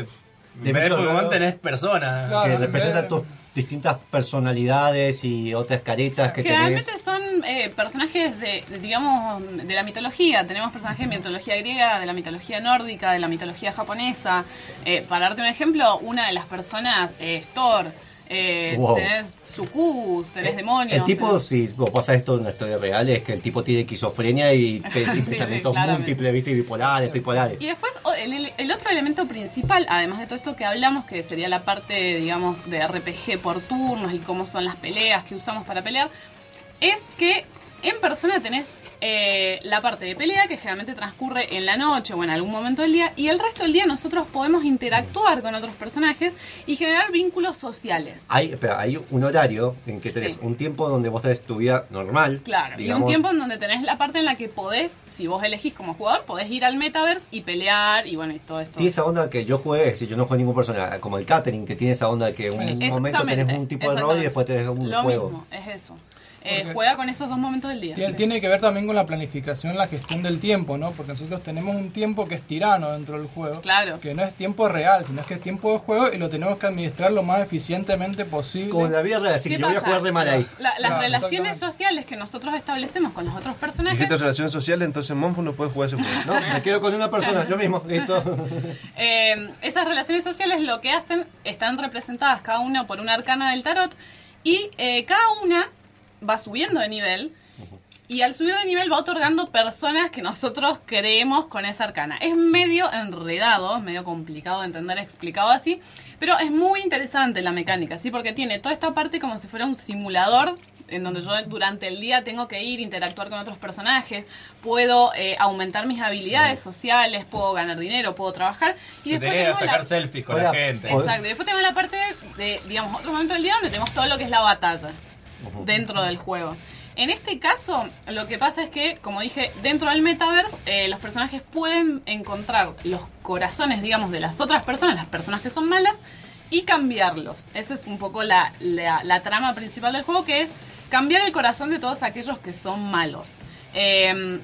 De En vez de Pokémon tenés personas. Claro. que en representa vez- tus distintas personalidades y otras caretas que Generalmente tenés. son eh, personajes de, de, digamos, de la mitología. Tenemos personajes de mitología griega, de la mitología nórdica, de la mitología japonesa. Eh, para darte un ejemplo, una de las personas es Thor. Eh, Wow. Tenés sucubus, tenés Eh, demonios. El tipo, tenés- si vos pasa esto en una historia real, es que el tipo tiene esquizofrenia y, y Sí, pensamientos múltiples, ¿viste? Bipolares, tripolares. Y después el otro elemento principal, además de todo esto que hablamos, que sería la parte, digamos, de RPG por turnos y cómo son las peleas que usamos para pelear, es que en persona tenés eh, la parte de pelea que generalmente transcurre en la noche o en algún momento del día y el resto del día nosotros podemos interactuar con otros personajes y generar vínculos sociales. Hay, un horario en que tenés Sí. un tiempo donde vos tenés tu vida normal. Claro, y un tiempo en donde tenés la parte en la que podés, si vos elegís como jugador, podés ir al metaverse y pelear y bueno, y todo esto. Tiene esa onda que yo jugué, si yo no jugué ningún personaje, como el catering, que tiene esa onda que un momento tenés un tipo de rol y después tenés un Lo juego. mismo, es eso. Eh, juega con esos dos momentos del día. Tiene, tiene que ver también con la planificación, la gestión del tiempo, ¿no? Porque nosotros tenemos un tiempo que es tirano dentro del juego. Claro. Que no es tiempo real, sino es que es tiempo de juego y lo tenemos que administrar lo más eficientemente posible. Como en la vida real, así que ¿Qué yo voy a jugar de mal ahí. La- las Claro, relaciones sociales que nosotros establecemos con los otros personajes, Dijiste relación social, entonces Monfo no puede jugar ese juego. No, me quedo con una persona, yo mismo, listo. eh, esas relaciones sociales lo que hacen, están representadas cada una por una arcana del tarot y eh, cada una va subiendo de nivel y al subir de nivel va otorgando personas que nosotros creemos con esa arcana. Es medio enredado, es medio complicado de entender explicado así, pero es muy interesante la mecánica, ¿sí? Porque tiene toda esta parte como si fuera un simulador en donde yo durante el día tengo que ir, interactuar con otros personajes, puedo eh, aumentar mis habilidades sociales, puedo ganar dinero, puedo trabajar. Y Se después tengo la- sacar selfies con Hola. la gente. Exacto, y después tenemos la parte de, digamos, otro momento del día donde tenemos todo lo que es la batalla dentro del juego. En este caso, lo que pasa es que, como dije, dentro del metaverse, eh, los personajes pueden encontrar los corazones, digamos, de las otras personas, las personas que son malas, y cambiarlos. Esa es un poco la, trama principal del juego, que es cambiar el corazón de todos aquellos que son malos. Eh,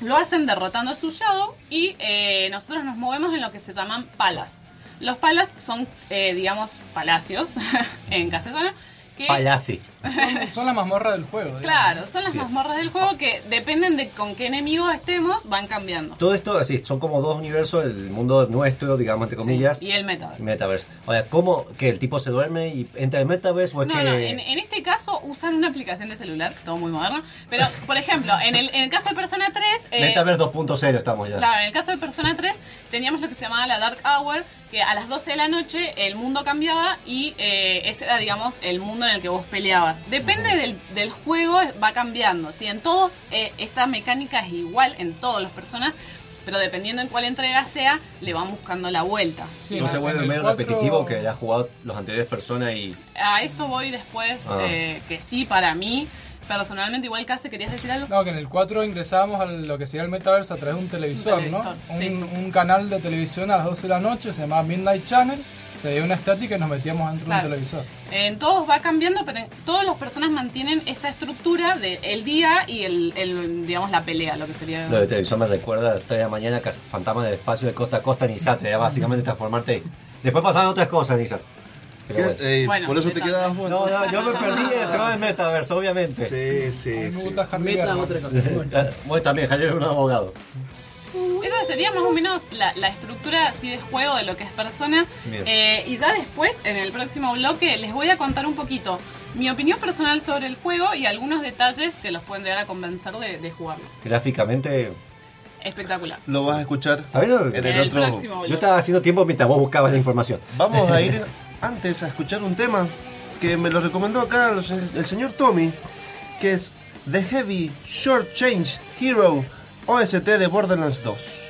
lo hacen derrotando a su Shadow y eh, nosotros nos movemos en lo que se llaman palas. Los palas son, eh, digamos, palacios en castellano. Que, Palasi. Son, son la mazmorra del juego. digamos. Claro, son las mazmorras del juego que dependen de con qué enemigo estemos, van cambiando. Todo esto, así, son como dos universos, el mundo nuestro, digamos, entre comillas, Y el metaverse. Metaverse. Ahora, ¿cómo que el tipo se duerme y entra en Metaverse o es No, que... no, en, en este caso usan una aplicación de celular, todo muy moderno. Pero, por ejemplo, en el, en el caso de Persona 3... eh, Metaverse 2.0 estamos ya. Claro, en el caso de Persona 3 teníamos lo que se llamaba la Dark Hour, que a las 12 de la noche el mundo cambiaba y eh, ese era, digamos, el mundo en el que vos peleabas. Depende del, del juego, va cambiando. ¿sí? En todos, eh, esta mecánica es igual en todos los personas, pero dependiendo en cuál entrega sea, le van buscando la vuelta. Sí, no se vuelve medio cuatro- repetitivo que haya jugado los anteriores personas y... A eso voy después, Ah. eh, que sí, para mí, personalmente, igual casi querías decir algo. No, que en el 4 ingresábamos a lo que sería el metaverse a través de un televisor, Un ¿no? televisor, Un, sí, sí. un canal de televisión a las 12 de la noche, se llamaba Midnight Channel, se veía una estática y nos metíamos dentro Claro. de un televisor. En todos va cambiando, pero en todas las personas mantienen esa estructura del el día y el, el, digamos, la pelea, lo que sería... Lo de televisión me recuerda a las 3 de la mañana, fantasma del espacio de costa a costa, Nisa, te da básicamente transformarte ahí. Después pasaban otras cosas, Nisa. Pero bueno. Eh, Bueno, por eso te quedabas vos. No, no, yo me perdí dentro del Metaverse, obviamente. Sí, A sí, mí me sí. gusta Meta Berman. otra cosa. Bueno. Vos también, Javier es un abogado. Esa sería más o menos la, la estructura así de juego de lo que es persona. Eh, y ya después, en el próximo bloque, les voy a contar un poquito mi opinión personal sobre el juego y algunos detalles que los pueden llegar a convencer de, de jugarlo. Gráficamente... Espectacular. Lo vas a escuchar A ver, en el El otro. próximo Yo estaba haciendo tiempo mientras vos buscabas la información. Vamos a ir antes a escuchar un tema que me lo recomendó acá el señor Tommy, que es The Heavy Short Change Hero OST de Borderlands 2.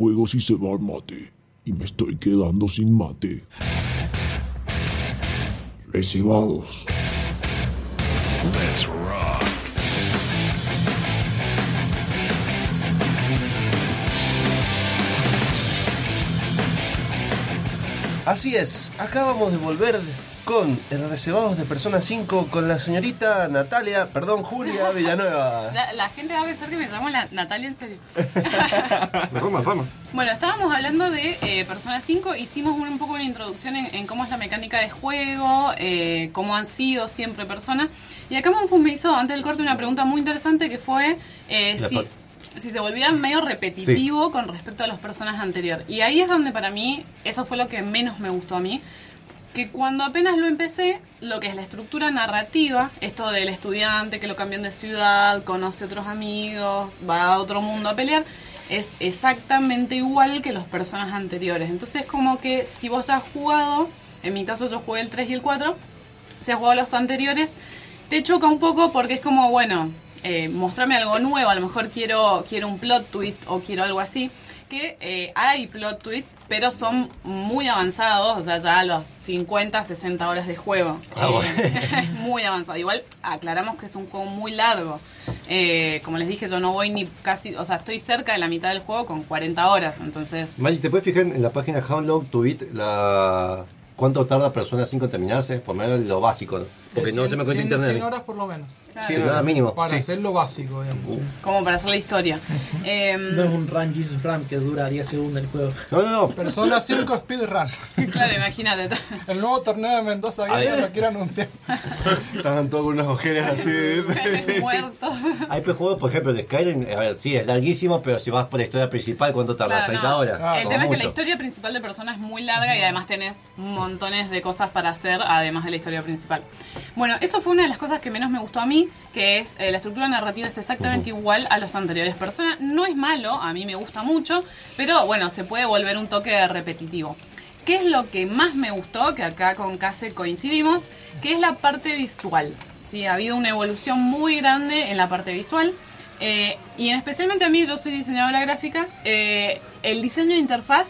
Videojuegos y se va al mate. Y me estoy quedando sin mate. Recibados. Let's rock. Así es, acabamos de volver con el reservados de Persona 5 con la señorita Natalia, perdón, Julia Villanueva. La, la gente va a pensar que me llamo la Natalia en serio. Roma, Roma. Bueno, estábamos hablando de eh, Persona 5, hicimos un, un poco una introducción en, en cómo es la mecánica de juego, eh, cómo han sido siempre Persona. Y acá me hizo, antes del corte, una pregunta muy interesante que fue eh, La si, si se volvía medio repetitivo con respecto a los personas anteriores. Y ahí es donde para mí, eso fue lo que menos me gustó a mí. Que cuando apenas lo empecé, lo que es la estructura narrativa, esto del estudiante que lo cambian de ciudad, conoce otros amigos, va a otro mundo a pelear, es exactamente igual que los personas anteriores. Entonces, como que si vos has jugado, en mi caso yo jugué el 3 y el 4, si has jugado los anteriores, te choca un poco porque es como, bueno, eh, mostrarme algo nuevo, a lo mejor quiero, quiero un plot twist o quiero algo así, que eh, hay plot twist, pero son muy avanzados, o sea, ya a los 50, 60 horas de juego. Ah, Eh, bueno. muy avanzado. Igual aclaramos que es un juego muy largo. Eh, como les dije, yo no voy ni casi, o sea, estoy cerca de la mitad del juego con 40 horas, entonces... Magic, ¿te puedes fijar en la página How Long to Beat la... cuánto tarda Persona 5 en terminarse? Por lo menos lo básico, ¿no? Porque De no 100 se me cuenta 100 internet. 100 horas por lo menos. Sí, nada mínimo. Para sí. hacer lo básico, digamos. Como para hacer la historia. Em, No es un Run Jesus Run que dura 10 segundos el juego. No, no, no. Persona 5 Speedrun. claro, imagínate. El nuevo torneo de Mendoza A Gamer ver. lo quiero anunciar. Estaban todos con unas ojeras así. Muertos. Hay juegos, por ejemplo, de Skyrim, a ver, sí, es larguísimo, pero si vas por la historia principal, ¿cuánto tarda? Claro, 30 no. horas. El tema es que la historia principal de Persona es muy larga y además tenés montones de cosas para hacer, además de la historia principal. Bueno, eso fue una de las cosas que menos me gustó a mí, que es eh, la estructura narrativa es exactamente igual a los anteriores. Persona no es malo, a mí me gusta mucho, pero bueno, se puede volver un toque repetitivo. ¿Qué es lo que más me gustó? Que acá con Case coincidimos, que es la parte visual. Sí, ha habido una evolución muy grande en la parte visual. Eh, y en especialmente a mí, yo soy diseñadora gráfica, eh, el diseño de interfaz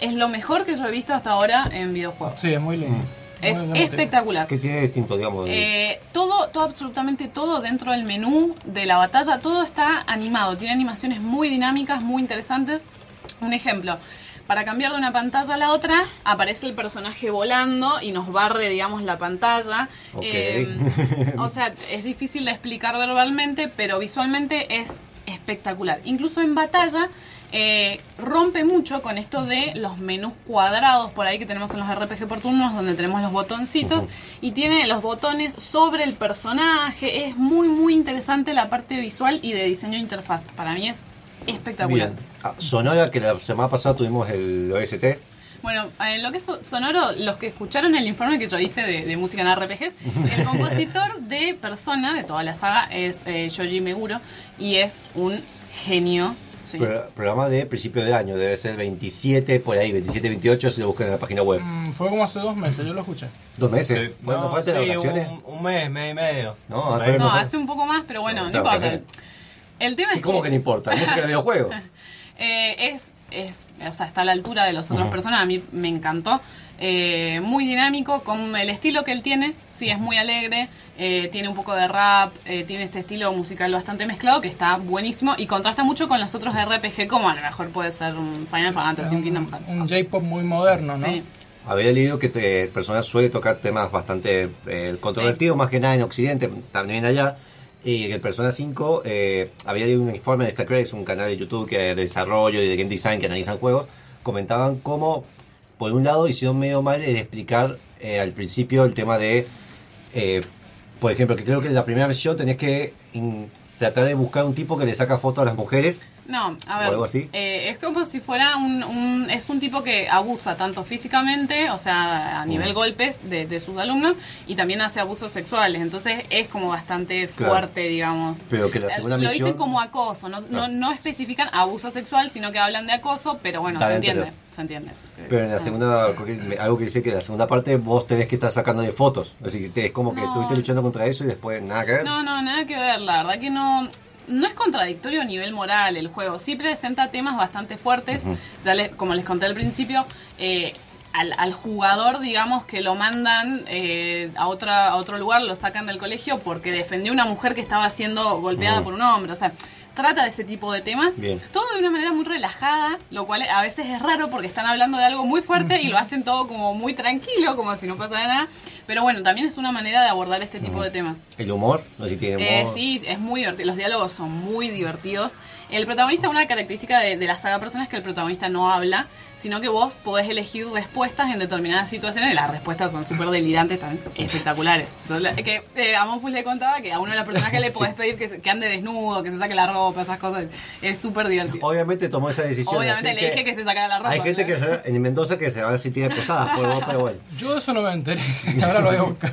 es lo mejor que yo he visto hasta ahora en videojuegos. Sí, es muy lindo. Es espectacular. ¿Qué tiene distinto, digamos? Eh, todo, todo, absolutamente todo dentro del menú de la batalla, todo está animado, tiene animaciones muy dinámicas, muy interesantes. Un ejemplo, para cambiar de una pantalla a la otra, aparece el personaje volando y nos barre, digamos, la pantalla. Eh, o sea, es difícil de explicar verbalmente, pero visualmente es espectacular. Incluso en batalla eh, rompe mucho con esto de los menús cuadrados por ahí que tenemos en los RPG por turnos, donde tenemos los botoncitos y tiene los botones sobre el personaje. Es muy, muy interesante la parte visual y de diseño de interfaz. Para mí es espectacular. Bien. Ah, Sonora, que la semana pasada tuvimos el OST. Bueno, en lo que es so- sonoro, los que escucharon el informe que yo hice de, de música en RPGs, el compositor de Persona, de toda la saga, es eh, Shoji Meguro y es un genio. Sí. Pro- programa de principio de año, debe ser 27, por ahí, 27, 28, si lo buscan en la página web. Mm, Fue como hace dos meses, yo lo escuché. ¿Dos meses? Sí. Bueno, No, falta de sí, vacaciones. un, un mes, mes y medio. No, Un hace- mes. No, mejor. hace un poco más, pero bueno, no, Claro, importa. El tema Sí, es ¿cómo que no importa? Música de videojuegos. Eh, es, es, o sea, está a la altura de los otros personajes, a mí me encantó. Eh, muy dinámico, con el estilo que él tiene, sí, es muy alegre, eh, tiene un poco de rap, eh, tiene este estilo musical bastante mezclado que está buenísimo y contrasta mucho con los otros RPG como a lo mejor puede ser un Final Fantasy, un Kingdom Hearts. Un J-pop muy moderno, ¿no? Sí. Había leído que te, personas suele tocar temas bastante eh, controvertidos, más que nada en Occidente, también allá. Y que el Persona 5, eh, había leído un informe de Star es un canal de YouTube que de desarrollo y de game design que analizan juegos, comentaban cómo, por un lado, hicieron medio mal el explicar eh, al principio el tema de, eh, por ejemplo, que creo que en la primera versión tenías que tratar de buscar un tipo que le saca fotos a las mujeres. No, a ¿O ver, algo así? eh, es como si fuera un, un- es un tipo que abusa tanto físicamente, o sea, a nivel golpes de, de sus alumnos, y también hace abusos sexuales, entonces es como bastante Claro. fuerte, digamos. Pero que la segunda Eh, Lo misión... dicen como acoso, no, no, no especifican abuso sexual, sino que hablan de acoso, pero bueno, se entiende, pero- se entiende. Pero en la Ah. segunda, algo que dice que en la segunda parte vos tenés que estar sacando de fotos. Es decir, te- es como que No. estuviste luchando contra eso y después nada que ver. No, no, nada que ver, la verdad que no. No es contradictorio a nivel moral el juego, sí presenta temas bastante fuertes, ya les, como les conté al principio, eh, al, al jugador, digamos, que lo mandan eh, a, otra, a otro lugar, lo sacan del colegio porque defendió a una mujer que estaba siendo golpeada por un hombre, o sea, trata de ese tipo de temas. Bien. Todo de una manera muy relajada, lo cual a veces es raro porque están hablando de algo muy fuerte y lo hacen todo como muy tranquilo, como si no pasara nada. Pero bueno, también es una manera de abordar este tipo de temas. El humor, no sé si tiene Eh, humor. sí, es muy divertido. Los diálogos son muy divertidos. El protagonista, una característica de, de la saga Persona es que el protagonista no habla, sino que vos podés elegir respuestas en determinadas situaciones y las respuestas son súper delirantes, también espectaculares. Yo que eh, a Monfus le contaba que a uno de los personajes le podés pedir que, se- que ande desnudo, que se saque la ropa, esas cosas. Es súper divertido. Obviamente tomó esa decisión. Obviamente le dije que se sacara la ropa. Hay gente ¿no? que se- en Mendoza que se van a sentir acosadas por vos, pero bueno. Yo eso no me enteré. Ahora lo voy a buscar.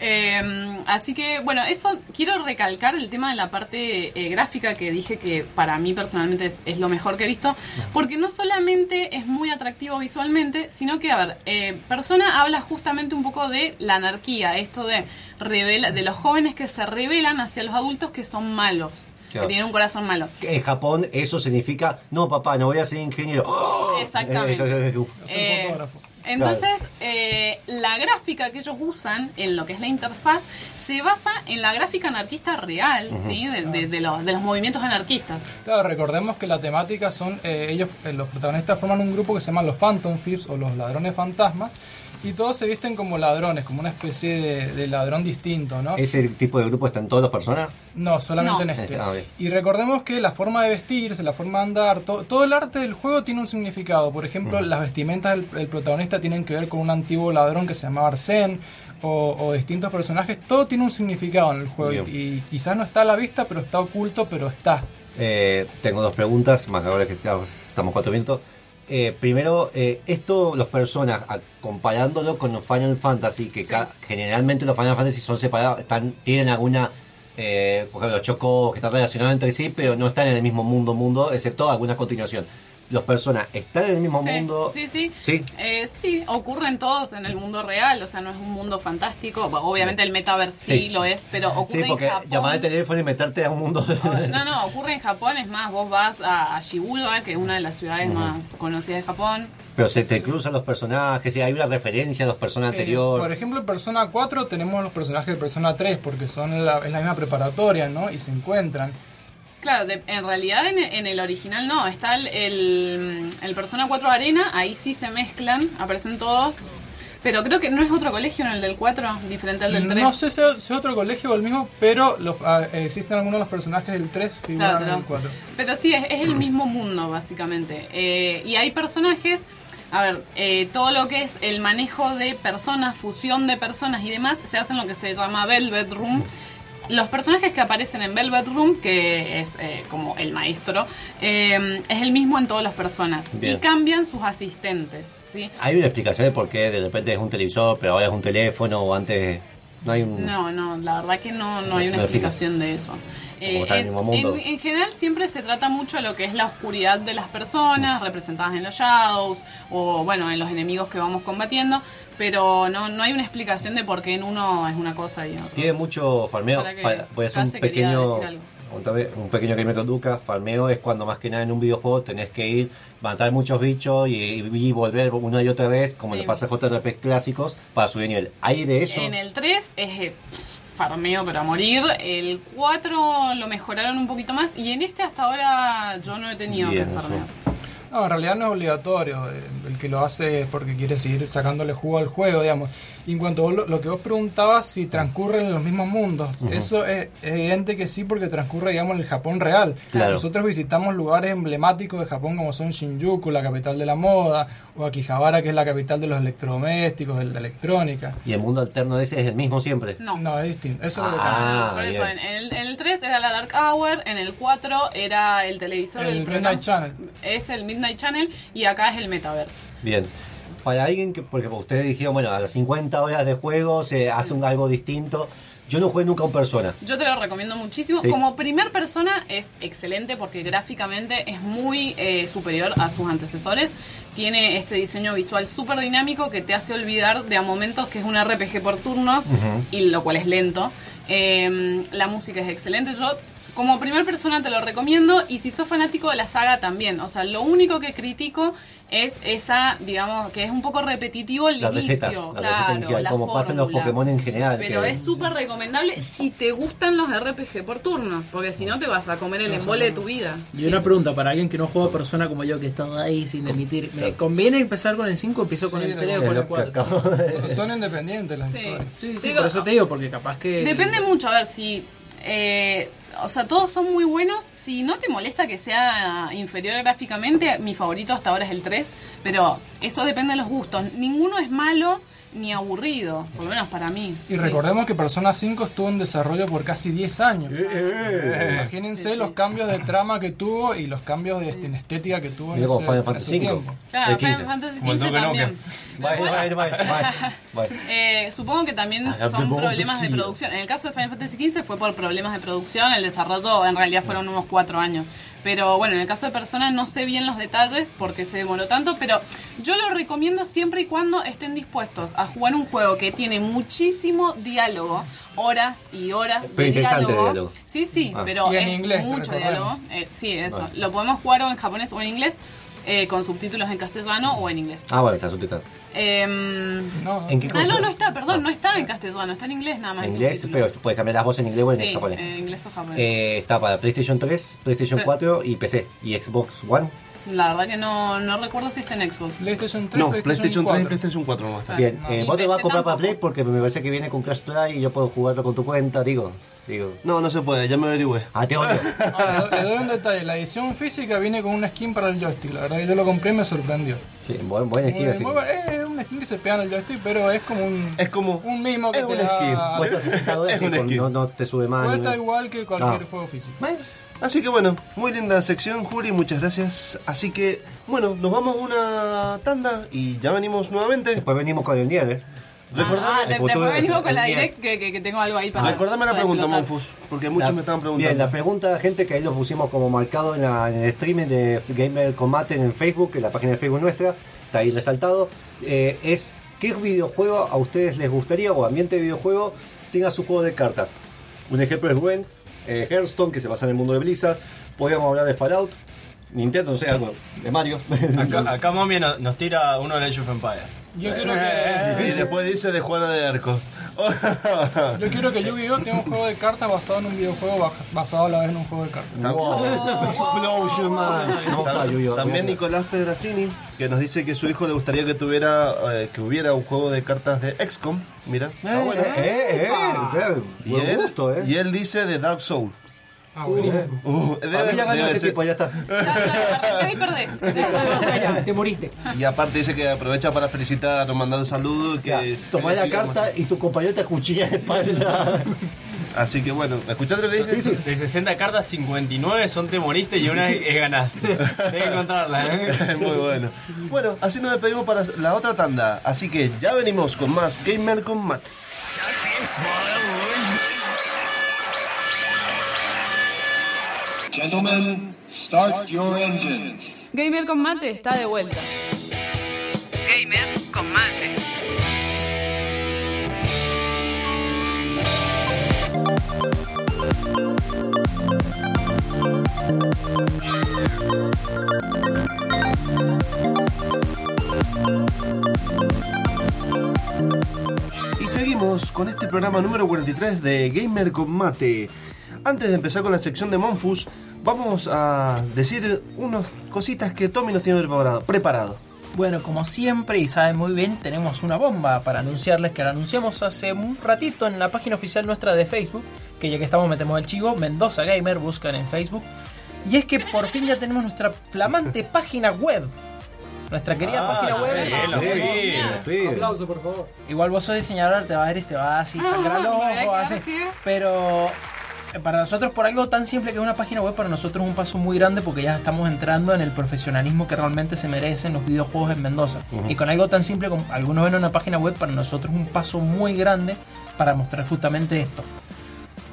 Eh, así que, bueno, eso quiero recalcar el tema de la parte eh, gráfica que dije que para mí personalmente es, es lo mejor que he visto, porque no solamente es muy atractivo visualmente, sino que, a ver, eh, Persona habla justamente un poco de la anarquía, esto de, revela, de los jóvenes que se rebelan hacia los adultos que son malos, Claro. que tienen un corazón malo. En Japón eso significa, no papá, no voy a ser ingeniero. ¡Oh! Exactamente. Eso, eso, eso. Eh, fotógrafo. Entonces, eh, la gráfica que ellos usan en lo que es la interfaz se basa en la gráfica anarquista real, ¿sí? De, de- de los, de los movimientos anarquistas. Claro, recordemos que la temática son, eh, ellos, eh, los protagonistas forman un grupo que se llama los Phantom Thieves o los ladrones fantasmas y todos se visten como ladrones, como una especie de, de ladrón distinto, ¿no? ¿Ese tipo de grupo está en todas las personas? No, solamente No. en este. Ah, bien. Y recordemos que la forma de vestirse, la forma de andar, to- todo el arte del juego tiene un significado. Por ejemplo, las vestimentas del, del protagonista tienen que ver con un antiguo ladrón que se llamaba Arsène o, o distintos personajes. Todo tiene un significado en el juego y, quizás no está a la vista, pero está oculto, pero está. Eh, tengo dos preguntas, más ahora que estamos, estamos cuatro minutos. Eh, primero, eh, esto, los personas, a- comparándolo con los Final Fantasy, que ca- generalmente los Final Fantasy son separados, están, tienen alguna, eh, por ejemplo, los chocos que están relacionados entre sí, pero no están en el mismo mundo, mundo, excepto alguna continuación. Los personas están en el mismo Sí, mundo. sí, sí. Sí. Eh, sí, ocurren todos en el mundo real, o sea, no es un mundo fantástico. Obviamente el metaverse sí, Sí. lo es, pero ocurre Sí, porque en Japón. llamar al teléfono y meterte a un mundo. No, no, ocurre en Japón, es más, vos vas a, a Shibuya, que es una de las ciudades más conocidas de Japón. pero se te cruzan los personajes y hay una referencia a los personajes Eh, anteriores. por ejemplo, en Persona 4 tenemos los personajes de Persona 3 porque son la, es la misma preparatoria, ¿no? Y se encuentran. Claro, de- en realidad en, en el original no, está el, el, el Persona 4 Arena, ahí sí se mezclan, aparecen todos. Pero creo que no es otro colegio en el del 4, diferente al del 3. No sé si es otro colegio o el mismo, pero los, ah, existen algunos de los personajes del 3 figuran Claro, en el claro. 4. Pero sí, es, es el mismo mundo, básicamente. Eh, y hay personajes, a ver, eh, todo lo que es el manejo de personas, fusión de personas y demás, se hace en lo que se llama Velvet Room. Los personajes que aparecen en Velvet Room, que es eh, como el maestro, eh, es el mismo en todas las personas. Bien. Y cambian sus asistentes, ¿sí? ¿Hay una explicación de por qué de repente es un televisor, pero ahora es un teléfono o antes no hay un... No, no, la verdad que no, no No hay una explicación de eso. Eh, en en, en- en general siempre se trata mucho lo que es la oscuridad de las personas, representadas en los shadows, o bueno, en los enemigos que vamos combatiendo, pero no, no hay una explicación de por qué en uno es una cosa y en otro. Tiene mucho farmeo. Voy a hacer un pequeño... Un pequeño que me conduzca. Farmeo es cuando más que nada en un videojuego tenés que ir, matar muchos bichos y, y volver una y otra vez, como Sí. le pasa a JRPG clásicos, para subir nivel. ¿Hay de eso? En el 3 es eh, farmeo pero a morir, el 4 lo mejoraron un poquito más y en este hasta ahora yo no he tenido Bien, que eso. No, en realidad no es obligatorio. eh, El que lo hace es porque quiere seguir sacándole jugo al juego, digamos. Y en cuanto a lo, lo que vos preguntabas, si transcurren en los mismos mundos, eso es, es evidente que sí, porque transcurre, digamos, en el Japón real. Claro. Nosotros visitamos lugares emblemáticos de Japón como son Shinjuku, la capital de la moda, o Akihabara, que es la capital de los electrodomésticos, de la electrónica. ¿Y el mundo alterno ese es el mismo siempre? No. No, es distinto. Eso es lo que Ah, Por eso, en el, en el 3 era la Dark Hour, en el 4 era el televisor. El programa. Channel. Es el Midnight Channel y acá es el Metaverse. Bien. Para alguien que, porque ustedes dijeron, bueno, a las 50 horas de juego se hace un, algo distinto. Yo no jugué nunca un persona. Yo te lo recomiendo muchísimo. Sí. Como primer persona es excelente porque gráficamente es muy eh, superior a sus antecesores. Tiene este diseño visual súper dinámico que te hace olvidar de a momentos que es un RPG por turnos, y lo cual es lento. Eh, la música es excelente. Yo como primer persona te lo recomiendo y si sos fanático de la saga también. O sea, lo único que critico es esa, digamos, que es un poco repetitivo el La inicio. receta, la receta claro, inicial, la como pasa en los fórmula. Pokémon en general. Pero que- es súper recomendable si te gustan los RPG por turnos, porque si no te vas a comer el embole de tu vida. Y una pregunta para alguien que no juega persona como yo, que está ahí sin emitir. ¿Me conviene empezar con el 5 o empiezo con Sí, el de 3 o con el lo que 4? acabo de- Son, son independientes las Sí. historias. Sí, sí, Digo, por eso te digo, porque capaz que. Depende mucho, a ver, si Eh, o sea, todos son muy buenos. Si no te molesta que sea inferior gráficamente, mi favorito hasta ahora es el 3. Pero eso depende de los gustos. Ninguno es malo ni aburrido, por lo menos para mí. Y Sí. recordemos que Persona 5 estuvo en desarrollo por casi 10 años. Imagínense los cambios de trama que tuvo y los cambios de, en estética que tuvo Final Fantasy V. tiempo. Claro, El Final 15. Fantasy Como el XV Duke Nukem. también. Vale, vale, vale, vale, vale. Eh, supongo que también son problemas de producción. En el caso de Final Fantasy XV fue por problemas de producción, el desarrollo en realidad fueron unos cuatro años. Pero bueno, en el caso de Persona no sé bien los detalles porque se demoró tanto, pero yo lo recomiendo siempre y cuando estén dispuestos a jugar un juego que tiene muchísimo diálogo, horas y horas Pero de interesante diálogo. diálogo. Sí, sí, Ah. pero en es inglés, mucho diálogo. Eh, sí, eso. Lo podemos jugar o en japonés o en inglés, eh, con subtítulos en castellano o en inglés. Ah, vale, está subtitulado. Em, No, ¿En qué Ah, no, no está, perdón, no está en castellano, está en inglés nada más. En inglés, subtítulo. pero puedes cambiar las voces en inglés o en Sí, japonés. en inglés o japonés. Eh, está para PlayStation 3, PlayStation Pero- 4 y PC. Y Xbox One. La verdad que no, no recuerdo si está en Xbox. PlayStation 3, No, PlayStation, PlayStation 3 y 4. PlayStation 4 no va a estar. Bien, no. eh, vos te vas a comprar para. Play porque me parece que viene con Crash Play y yo puedo jugarlo con tu cuenta, digo. Digo. No, no se puede, ya me averigüé. Ah, te odio. Le doy un detalle, la edición física viene con una skin para el joystick, la verdad que yo lo compré y me sorprendió. Sí, buen, buen skin así. es una skin que se pega en el joystick, pero es como un, Es como. un mimo que es te una da- skin. Cuesta 60 dólares Es y una con- skin. no, no te sube más. Cuesta ni- igual que cualquier Ah. juego físico. Así que bueno, muy linda sección, Juli, muchas gracias. Así que, bueno, nos vamos a una tanda y ya venimos nuevamente. Después venimos con el Nier, ¿eh? Recordame, Ah, de- futuro después venimos con la direct que, que, que tengo algo ahí para. recordame la pregunta, explotar. Monfus, porque muchos La- me estaban preguntando. Bien, la pregunta, gente, que ahí lo pusimos como marcado en, la- en el streaming de Gamer Combate en Facebook, en la página de Facebook nuestra, está ahí resaltado, eh, es ¿qué videojuego a ustedes les gustaría o ambiente de videojuego tenga su juego de cartas? Un ejemplo es Gwen, eh, Hearthstone, que se basa en el mundo de Blizzard, podríamos hablar de Fallout, Nintendo, no sé, algo de Mario. Acá, acá nos tira uno de Age of Empires. Yo quiero Y que, después dice de Juana de Arco. yo quiero que Yu-Gi-Oh tenga un juego de cartas basado en un videojuego ba- basado a la vez en un juego de cartas. Wow. Explosion, man. No, También Nicolás Pedracini, que nos dice que su hijo le gustaría que tuviera eh, que hubiera un juego de cartas de XCOM. Mira, está Eh, bueno. eh, eh, eh, Y él, gusto, eh. y él dice de Dark Soul. Ah, buenísimo. Uh, debe- mí ya ganó este ser- tipo, ya está. Ya, ya, arrancás y perdés. Ya, te moriste. Y aparte dice que aprovecha para felicitar o mandar un saludo. Que, Tomás la carta y tu compañero te acuchilla la espalda. Así que bueno, ¿escuchaste lo que dice? Sí, sí. De 60 cartas, 59 son te moriste y una es es ganaste. Tienes que encontrarla, ¿eh? Muy bueno. Bueno, así nos despedimos para la otra tanda. Así que ya venimos con más Gamer con Mate. Gentlemen, start your engines. Gamer con mate está de vuelta. Gamer con mate. Y seguimos con este programa número 43 de Gamer con Mate. Antes de empezar con la sección de Monfus, vamos a decir unas cositas que Tommy nos tiene preparado. preparado. Bueno, como siempre, y saben muy bien, tenemos una bomba para anunciarles que la anunciamos hace un ratito en la página oficial nuestra de Facebook, que ya que estamos metemos el chivo, Mendoza Gamer, buscan en Facebook. Y es que por fin ya tenemos nuestra flamante página web. Nuestra querida Ah, página web. bien, lo Bien. Aplauso, por favor. Igual vos sos diseñador, te va a ver y te va así sangrar los me voy a ojos, quedar así. así. Pero para nosotros, por algo tan simple que es una página web, para nosotros es un paso muy grande porque ya estamos entrando en el profesionalismo que realmente se merecen los videojuegos en Mendoza. Y con algo tan simple como algunos ven una página web, para nosotros es un paso muy grande para mostrar justamente esto.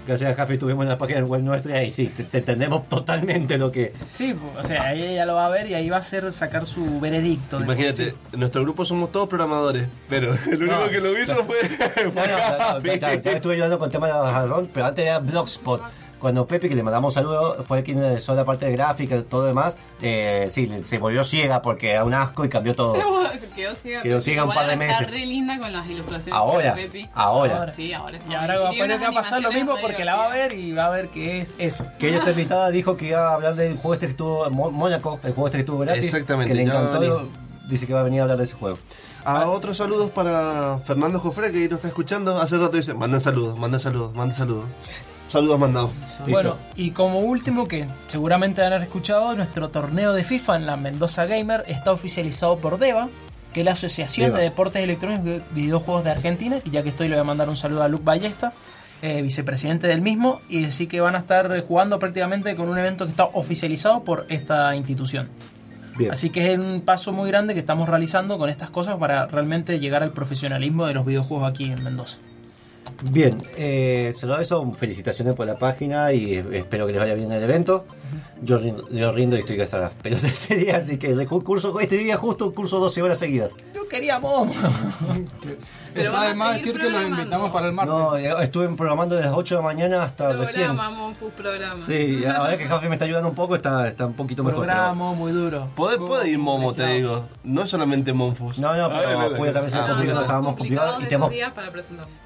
Gracias a Jafi estuvimos en la página web nuestra y sí, te, te entendemos totalmente lo que... Sí, o sea, ahí ella lo va a ver y ahí va a hacer sacar su veredicto. Imagínate, en nuestro grupo somos todos programadores, pero el único que lo hizo fue. No, no, no, no, no, también estuve ayudando con el tema de la jarrón, pero antes era Blogspot. Cuando Pepe, que le mandamos saludos, fue quien hizo la parte de gráfica y todo lo demás, eh, sí, se volvió ciega porque era un asco y cambió todo. Se quedó ciega. Quedó ciega un par de ahora Está meses. re linda con las ilustraciones. Ahora, de Pepi. ahora. Sí, ahora está Y ahora va a, Tiene poner que va a pasar lo mismo porque la va a ver y va a ver que es eso. Que ella está invitada, dijo que iba a hablar del juego este que estuvo en Mónaco, el juego este que estuvo gratis. Exactamente, Que le encantó. venir. Dice que va a venir a hablar de ese juego. A otros saludos para Fernando Jofre que nos está escuchando. Hace rato dice, mandan saludos, mandan saludos, mandan saludos. Saludos mandados. Bueno, y como último, que seguramente han escuchado, nuestro torneo de FIFA en la Mendoza Gamer está oficializado por DEVA, que es la Asociación DEVA. de Deportes Electrónicos y Videojuegos de Argentina, y ya que estoy le voy a mandar un saludo a Luke Ballesta, eh, vicepresidente del mismo, y decir que van a estar jugando prácticamente con un evento que está oficializado por esta institución. Bien. Así que es un paso muy grande que estamos realizando con estas cosas para realmente llegar al profesionalismo de los videojuegos aquí en Mendoza. Bien, eh, cerrado eso, felicitaciones por la página y espero que les vaya bien el evento. Yo rindo, yo rindo y estoy hasta las pelotas ese día, así que el curso, este día justo curso 12 horas seguidas. Yo quería Momo. Pero Está de más decir que los invitamos para el martes. No, eh, estuve programando desde las 8 de la mañana hasta recién. Programa, Monfus, programa. Sí, ahora que Café me está ayudando un poco, está, está un poquito mejor. Programa muy duro. Puede, puede ir Momo, te digo. No es solamente Monfus. No, no, pero también se Ah, me complicó, no, estábamos complicados complicados y tenemos, días para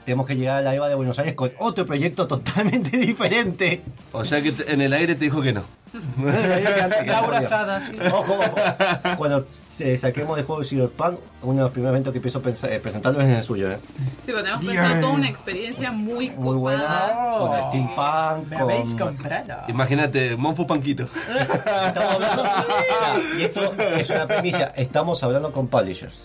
tenemos que llegar a la EVA de Buenos Aires con otro proyecto totalmente diferente. O sea que en el aire te dijo que no. Laura Sada, sí. Ojo, ojo. Cuando se saquemos de juego de Cyberpunk, uno de los primeros eventos que pensar- eh, presentarlo es en el suyo. ¿eh? Sí, pero tenemos pensado toda una experiencia muy Muy buena, con el steampunk, Me habéis con... comprado. Imagínate, Monfu Panquito. Estamos hablando- y esto es una premisa, estamos hablando con publishers.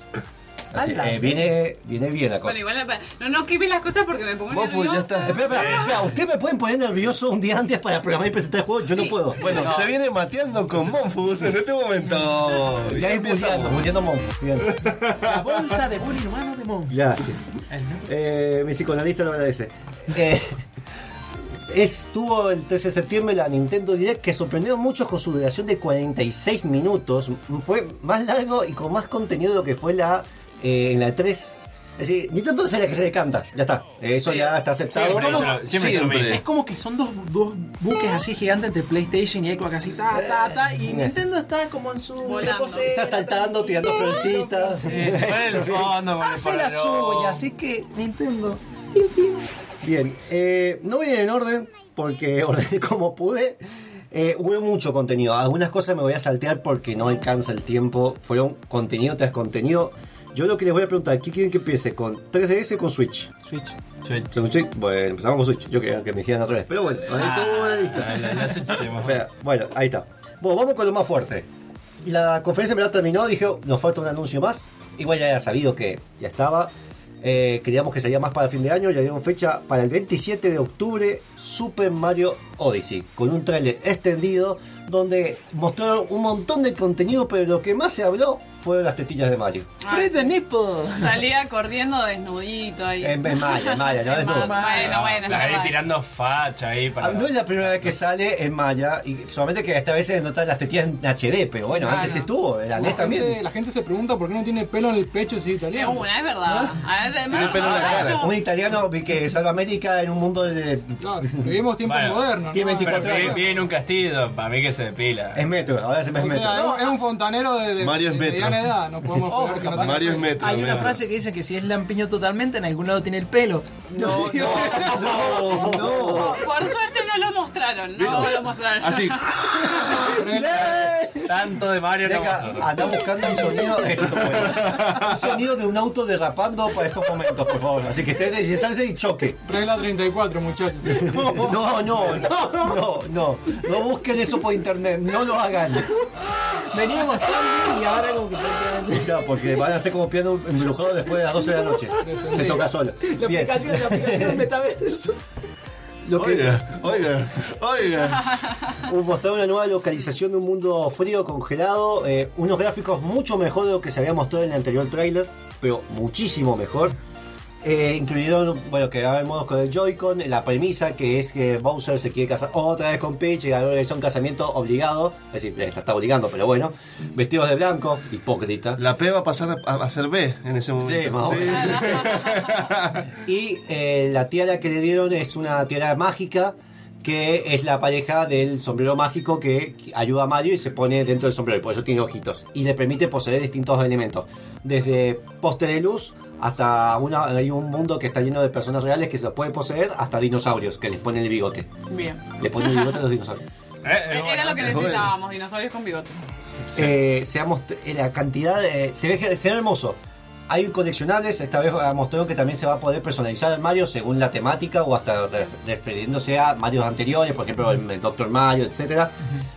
Así, eh, viene, viene bien la cosa. Bueno, igual no, no quemes las cosas porque me pongo Monfu, ya nerviosa. está. Espera, espera, espera, ¿Ustedes me pueden poner nervioso un día antes para programar y presentar el juego? Yo no puedo. Bueno, No. se viene mateando con Monfus en este momento. Ya es bulleando. Bien. La bolsa de bullying humano de Mon. Gracias. Eh, mi psicoanalista lo agradece. Eh, estuvo el 13 de septiembre la Nintendo Direct que sorprendió a muchos con su duración de 46 minutos. Fue más largo y con más contenido de lo que fue la eh, en la 3. Es decir, Nintendo es la que se le canta. Ya está. Eso ya está aceptado. Siempre, eso- siempre lo Siempre. Es como que son dos, dos buques así gigantes entre PlayStation y Xbox así, ta, ta, ta, y Nintendo está como en su Volando. reposera, Está saltando, tirando florcitas. Sí, se pone en el fondo, con el Hace la suya, así que Nintendo. Bien, eh, no voy en orden porque ordené como pude. Eh, hubo mucho contenido. Algunas cosas me voy a saltear porque no alcanza el tiempo. Fueron contenido tras contenido. Yo lo que les voy a preguntar, ¿qué quieren que empiece? ¿Con 3DS o con Switch? Switch. Switch. ¿Con Switch? Bueno, empezamos con Switch. Yo quería que me dijeran otra vez. Pero bueno, ahí la lista. Ah, la- la Switch. Espera, bueno, ahí está. Bueno, vamos con lo más fuerte. La conferencia ya terminó, dije, nos falta un anuncio más. Igual ya había sabido que ya estaba. Eh, queríamos que salía más para fin de año, ya dieron fecha para el 27 de octubre, Super Mario Odyssey, con un tráiler extendido donde mostraron un montón de contenido, pero lo que más se habló fueron las tetillas de Mario. Free the nipple. Salía corriendo desnudito ahí. En, en Maya, en Maya, no es no. Bueno, bueno, La es ahí tirando facha ahí para. Ah, No es la primera vez que sale en Maya, y solamente que esta vez se notan las tetillas en HD, pero bueno, Claro. antes estuvo, en la NES también. gente, la gente se pregunta por qué no tiene pelo en el pecho si es De italiano. una, es verdad. A ver, además, pelo en la cara. yo- Un italiano que salva América en un mundo de. Claro, vivimos tiempos Bueno, modernos. tiene ¿no? 24 Pero vive, años. vive en un castillo, para mí que se depila. Es metro, ahora se me es metro. sea, es, es un fontanero de, de, Mario es de metro. mediana edad. No podemos que no Mario es metro. Hay una frase que dice que si es lampiño totalmente, en algún lado tiene el pelo. No, no, no, no. Por suerte no lo mostraron, no lo mostraron. Así. Tanto de Mario no Venga, mostró. anda buscando un sonido. Bueno. Un sonido de un auto derrapando para estos momentos, por favor. Así que esté deslizarse y choque. Regla 34, muchachos. No, no, no, no, no. No busquen eso por internet, no lo hagan. Veníamos tan bien y ahora como que prácticamente... Ya, porque van a ser como piano embrujado después de las 12 de la noche. Se toca solo. La Bien. aplicación, la aplicación metaverso. Lo que, Oiga, oiga, oiga. mostraron una nueva localización de un mundo frío, congelado, eh, unos gráficos mucho mejor de lo que se había mostrado en el anterior tráiler, pero muchísimo mejor. Eh, incluyeron, bueno, que va modos con el Joy-Con, la premisa que es que Bowser se quiere casar otra vez con Peach y ahora es un casamiento obligado, es decir, le está obligando, pero bueno, vestidos de blanco, hipócrita. La P va a pasar a, a ser B en ese momento. Sí, más menos. Y eh, la tiara que le dieron es una tiara mágica que es la pareja del sombrero mágico que ayuda a Mario y se pone dentro del sombrero, y por eso tiene ojitos. Y le permite poseer distintos elementos, desde poste de luz hasta una, hay un mundo que está lleno de personas reales que se pueden poseer, hasta dinosaurios que les ponen el bigote. Bien. Le ponen el bigote a los dinosaurios. Eh, eh, Era bueno, lo que eh, necesitábamos, dinosaurios con bigote. Eh, seamos t- la cantidad de, se ve se ve hermoso hay coleccionables, esta vez mostró que también se va a poder personalizar el Mario según la temática o hasta re- refiriéndose a Marios anteriores, por ejemplo el, Dr. Mario, etcétera,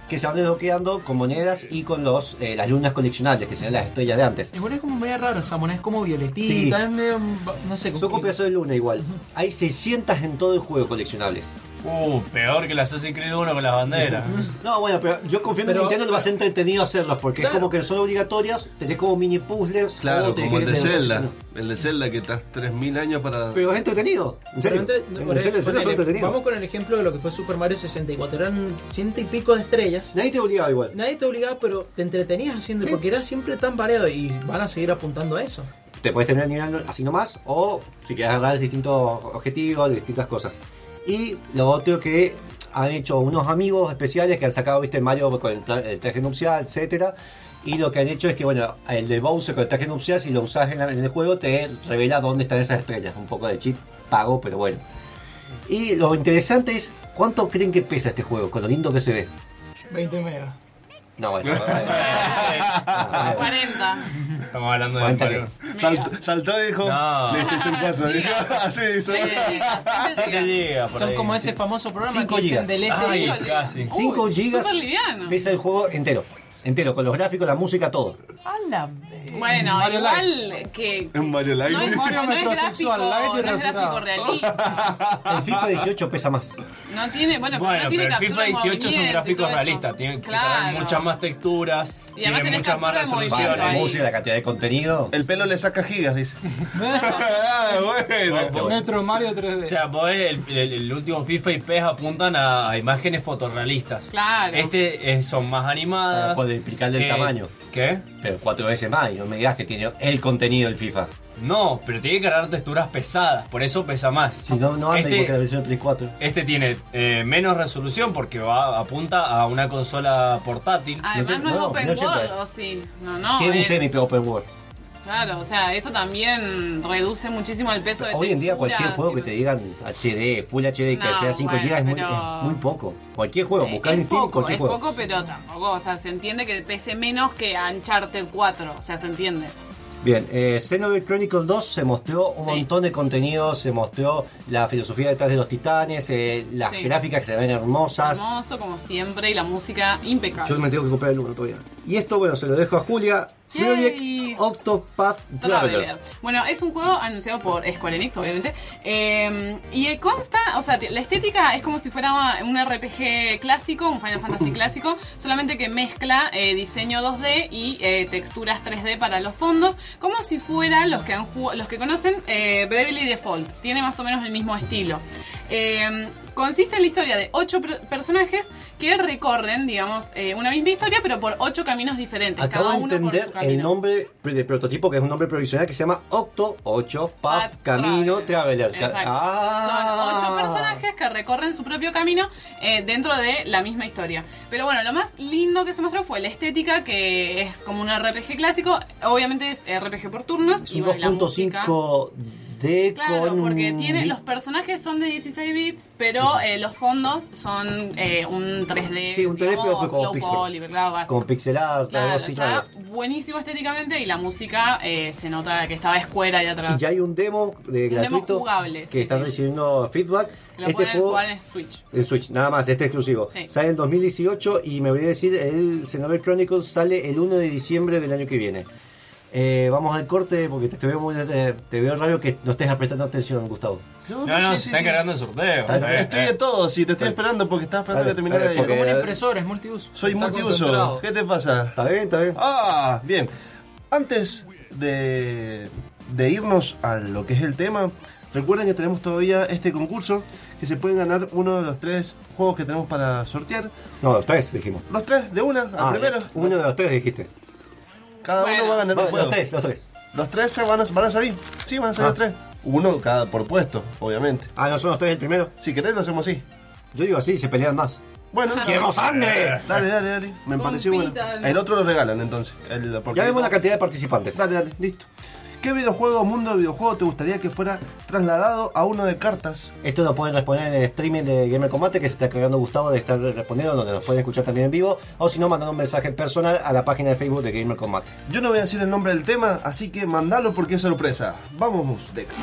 que se van desbloqueando con monedas y con los eh, las lunas coleccionables, que serían las estrellas de antes. El es como medio raro esa moneda, es como violetita, Sí. es medio, no sé, Son copias de luna igual. Hay 600 en todo el juego coleccionables. Uh, peor que el Assassin's Creed 1 con las banderas. No, bueno, pero yo confío en Pero- Nintendo que va a ser entretenido hacerlos, porque es Claro. como que son obligatorios, tenés como mini puzzles. Claro, o tenés como el que- de Zelda. El de Zelda que estás 3000 años para. Pero es entretenido, en serio. Pero entre- En por serio, en serio, ejemplo, son ponele, entretenidos. vamos con el ejemplo de lo que fue Super Mario 64. Eran ciento y pico de estrellas. Nadie te obligaba igual. Nadie te obligaba, pero te entretenías haciendo porque era siempre tan variado y van a seguir apuntando a eso. Te puedes terminar el nivel así nomás, o si quieres agarrar distintos objetivos, distintas cosas. Y lo otro que han hecho unos amigos especiales que han sacado, viste, Mario con el, tra- el traje nupcial, etcétera. Y lo que han hecho es que, bueno, el de Bowser con el traje nupcial, si lo usas en, el juego, te revela dónde están esas estrellas. Un poco de cheat pago, pero bueno. Y lo interesante es, ¿cuánto creen que pesa este juego? Con lo lindo que se ve. 20 megas. No, bueno. 40. Estamos hablando de 40 Mario. Salt- saltó y dijo No. PlayStation 4. dijo, así hizo. Gigas por Son ahí. como ese famoso programa Cinco que dicen gigas. del Ay, SSI. casi. 5 Uy, gigas súper liviano. pesa el juego entero. Entero, con los gráficos, la música, todo. La Bueno, Mario igual que. En Mario No Live. es, Mario no es gráfico, metrosexual, light y no es gráfico realista. El FIFA 18 pesa más. No tiene, bueno, pero Bueno, no pero tiene el captura FIFA de 18 son movimiento y gráficos todo eso. realistas, tienen Claro. muchas más texturas, Y además tenés muchas más resoluciones. la música, la cantidad de contenido. El pelo le saca gigas, dice. ah, bueno. Metro Mario 3D. O sea, vos el, el- el último FIFA y PES apuntan a, a imágenes fotorrealistas. Claro. Este eh, son más animadas. Puede explicarle el Eh, tamaño. ¿Qué? Pero cuatro veces más. Y no me digas que tiene el contenido del FIFA. No, pero tiene que cargar texturas pesadas, por eso pesa más. Si no, no anda Este- igual que la versión de Play 4. Este tiene eh, menos resolución porque va apunta a una consola portátil. Además no es No, open 1080. world, ¿o sí? No, no. tiene un es- semi open world. Claro, o sea, eso también reduce muchísimo el peso de Hoy en día cualquier juego que te digan HD, Full HD, que No, sea 5 bueno, GB es muy, es poco. Cualquier juego, buscar en Es Steam, cualquier es juego. poco, pero tampoco, o sea, se entiende que pese menos que Uncharted 4, o sea, se entiende. Bien, eh, Xenoblade Chronicles 2 se mostró un Sí. montón de contenido, se mostró la filosofía detrás de los titanes, eh, las Sí. gráficas que se ven hermosas. Hermoso, como siempre, y la música impecable. Yo me tengo que comprar el 1 todavía. Y esto, bueno, se lo dejo a Julia. Yay. Project Octopath Traveler. Traveler. Bueno, es un juego anunciado por Square Enix, obviamente. Eh, y consta, o sea, la estética es como si fuera un RPG clásico, un Final Fantasy clásico, solamente que mezcla eh, diseño 2D y eh, texturas 3D para los fondos, como si fueran los que han jugado- los que conocen eh, Bravely Default. Tiene más o menos el mismo estilo. Eh, consiste en la historia de ocho per- personajes que recorren, digamos, eh, una misma historia, pero por ocho caminos diferentes. Acabo cada de por entender su camino. el nombre de prototipo, que es un nombre provisional que se llama Octo 8 Path Camino Traveler. Ah. Son ocho personajes que recorren su propio camino eh, dentro de la misma historia. Pero bueno, lo más lindo que se mostró fue la estética, que es como un RPG clásico. Obviamente es RPG por turnos. Es y un bueno, la música. 2.5 D Claro, con... porque tiene los personajes son de 16 bits, pero eh, los fondos son eh, un 3D. Sí, un 3D, pero digamos, como low pixel. poly. Básico. Con pixel art, Claro, algo así. está claro. buenísimo estéticamente y la música eh, se nota que estaba escuela ahí atrás. Y ya hay un demo de Un demo gratuito jugable, que sí, están sí. recibiendo feedback. Lo este juego jugar en Switch. en Switch, nada más, este exclusivo. Sí. Sale en 2018 y me voy a decir, el Xenoblade Chronicles sale el 1 de diciembre del año que viene. Eh, vamos al corte porque te, te veo muy, te, te veo raro que no estés prestando atención, Gustavo. No, no, se está encargando el sorteo. Está- Eh, Estoy eh. de todo, si te estoy esperando porque estaba esperando Dale, que terminara dale, de porque- Como una impresora, es multiuso. Soy Está multiuso. ¿Qué te pasa? ¿Está bien? ¿Está bien? Ah, bien. Antes de, de irnos a lo que es el tema, recuerden que tenemos todavía este concurso que se pueden ganar uno de los tres juegos que tenemos para sortear. No, los tres dijimos. Los tres, de una, al Ah, primero. uno de los tres dijiste. Cada Bueno. uno va a ganar Bueno, un juego. los tres, los tres. Los tres se van a, van a salir. Sí, van a salir Ah. los tres. Uno cada por puesto, obviamente. Ah, no son los tres el primero. Si querés, lo hacemos así. Yo digo así, se pelean más. Bueno, ¡Queremos sangre! Dale, dale, dale. Me pareció bueno. El otro lo regalan entonces. El, porque- Ya vemos la cantidad de participantes. Dale, dale, listo. ¿Qué videojuego o mundo de videojuego te gustaría que fuera trasladado a uno de cartas? Esto lo pueden responder en el streaming de Gamer Combate que se está cargando Gustavo de estar respondiendo, donde nos pueden escuchar también en vivo, o si no, mandando un mensaje personal a la página de Facebook de Gamer Combate. Yo no voy a decir el nombre del tema, así que mandalo porque es sorpresa. Vamos, Deca.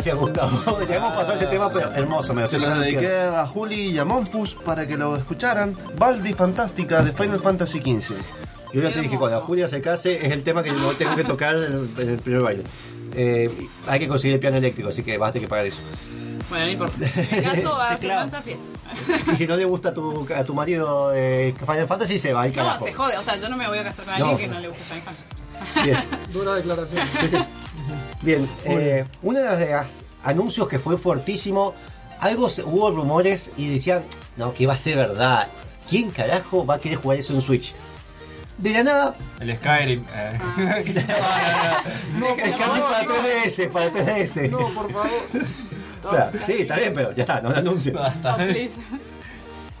Gracias, Gustavo. Ya hemos pasado ese tema, pero hermoso. Me Se lo dediqué a Juli y a Monfus para que lo escucharan. Baldi Fantástica de Final Fantasy XV. Yo ya te dije, cuando Julia se case, es el tema que no tengo que tocar en el, el primer baile. Eh, hay que conseguir el piano eléctrico, así que vas a tener que pagar eso. Bueno, no importa. Caso va a ser mansa fiesta. Y si no le gusta a tu, a tu marido de Final Fantasy, se va al No, carajo. se jode. O sea, yo no me voy a casar con No. alguien que no le guste Final Fantasy. Bien. Dura declaración. Sí, sí. Bien, eh, uno de los anuncios que fue fuertísimo, algo se- hubo rumores y decían, no, que va a ser verdad. ¿Quién carajo va a querer jugar eso en Switch? De la nada, El Skyrim. eh. no, que para 3DS, para 3DS. No, por favor. Claro, sí, está bien, pero ya está, no lo anuncio. Oh, please.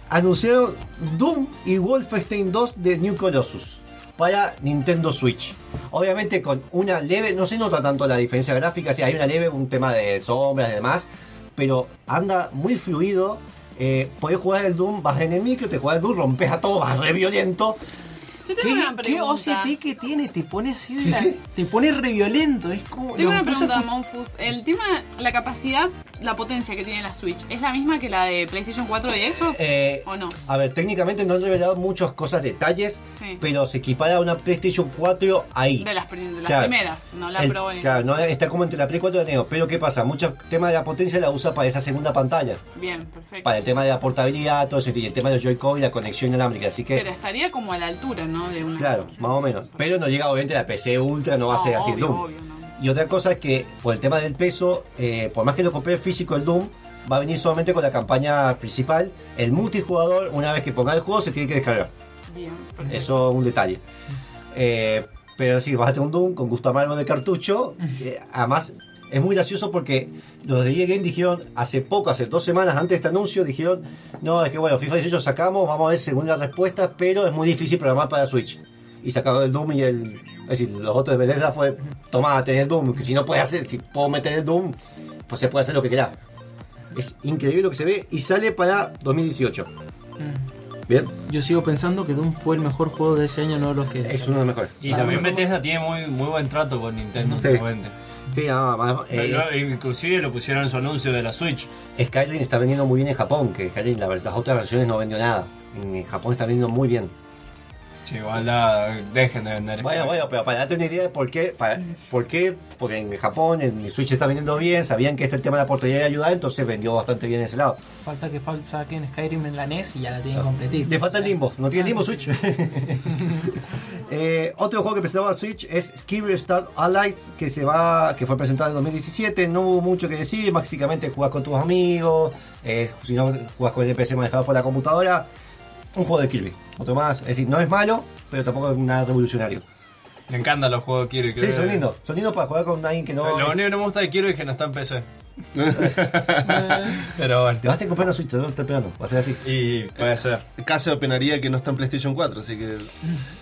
Anunciaron Doom y Wolfenstein 2 de New Colossus para Nintendo Switch. Obviamente con una leve, no se nota tanto la diferencia gráfica, sí, hay una leve, un tema de sombras y demás, pero anda muy fluido. Eh, podés jugar el Doom, vas en el micro, te juegas el Doom, rompes a todo, vas re violento. Yo tengo ¿Qué, una qué. OCT que tiene? Te pone así de Sí, la- sí. Te pone re violento. Es como. Tengo una pregunta, Monfus. El tema, la capacidad, la potencia que tiene la Switch, ¿es la misma que la de PlayStation 4 y Xbox? Eh, ¿O no? A ver, técnicamente no han revelado muchas cosas, detalles, Sí. pero se equipara a una PlayStation 4 ahí. De las, prim- de las Claro. primeras, no la El- Pro ni claro, no, está como entre la Play 4 y la Neo. Pero ¿qué pasa? Mucho tema de la potencia la usa para esa segunda pantalla. Bien, perfecto. Para el tema de la portabilidad, todo eso, y el tema de los Joy-Con y la conexión inalámbrica. Así que, Pero estaría como a la altura, ¿no? De una. claro, más o menos. Pero no llega obviamente la PC Ultra, no va a ser así obvio, Doom. obvio, no. Y otra cosa es que, por el tema del peso, eh, por más que lo compré físico el Doom, va a venir solamente con la campaña principal. El multijugador, una vez que ponga el juego, se tiene que descargar. Bien, perfecto. Eso es un detalle. Eh, pero sí, vas a tener un Doom con gusto amargo de cartucho. Eh, además, es muy gracioso porque los de EA Game dijeron hace poco, hace dos semanas antes de este anuncio, dijeron: No, es que bueno, FIFA 18 sacamos, vamos a ver según la respuesta, pero es muy difícil programar para Switch. Y sacaron el Doom y el. Es decir, los otros de Bethesda fue: Toma, tener el Doom, que si no puedes hacer, si puedo meter el Doom, pues se puede hacer lo que quieras. Es increíble lo que se ve y sale para 2018. Bien, Yo sigo pensando que Doom fue el mejor juego de ese año, no lo que. es uno de los mejores. Y también Bethesda tiene muy, muy buen trato con Nintendo Sí. Sí, nada más. eh, Lo- inclusive lo pusieron en su anuncio de la Switch. Skyrim está vendiendo muy bien en Japón, que Skyrim la- las otras versiones no vendió nada. En Japón está vendiendo muy bien. Sí, igual la- dejen de vender. Bueno, bueno, pero para darte una idea de por qué, para- por qué, porque en Japón en el Switch está vendiendo bien, sabían que este tema de la portabilidad ayudar, entonces vendió bastante bien ese lado. Falta que fal- saquen Skyrim en la NES y ya la tienen completita. Le falta el limbo, no tiene limbo Switch. Eh, otro juego que presentaba Switch es Skibber Star Allies, que se va, que fue presentado en 2017. No hubo mucho que decir, básicamente jugás con tus amigos, eh, si no jugás con el PC manejado por la computadora. Un juego de Kirby, otro más. Es decir, no es malo, pero tampoco es nada revolucionario. Me encantan los juegos de Kirby. Sí, creo son lindos. Son lindos para jugar con alguien que no. Lo único que no me gusta de Kirby es que no está en PC. Pero bueno. Te vas a comprar una Switch, te lo estoy esperando. Va a ser así. Y puede ser. Casi opinaría que no está en PlayStation 4, así que.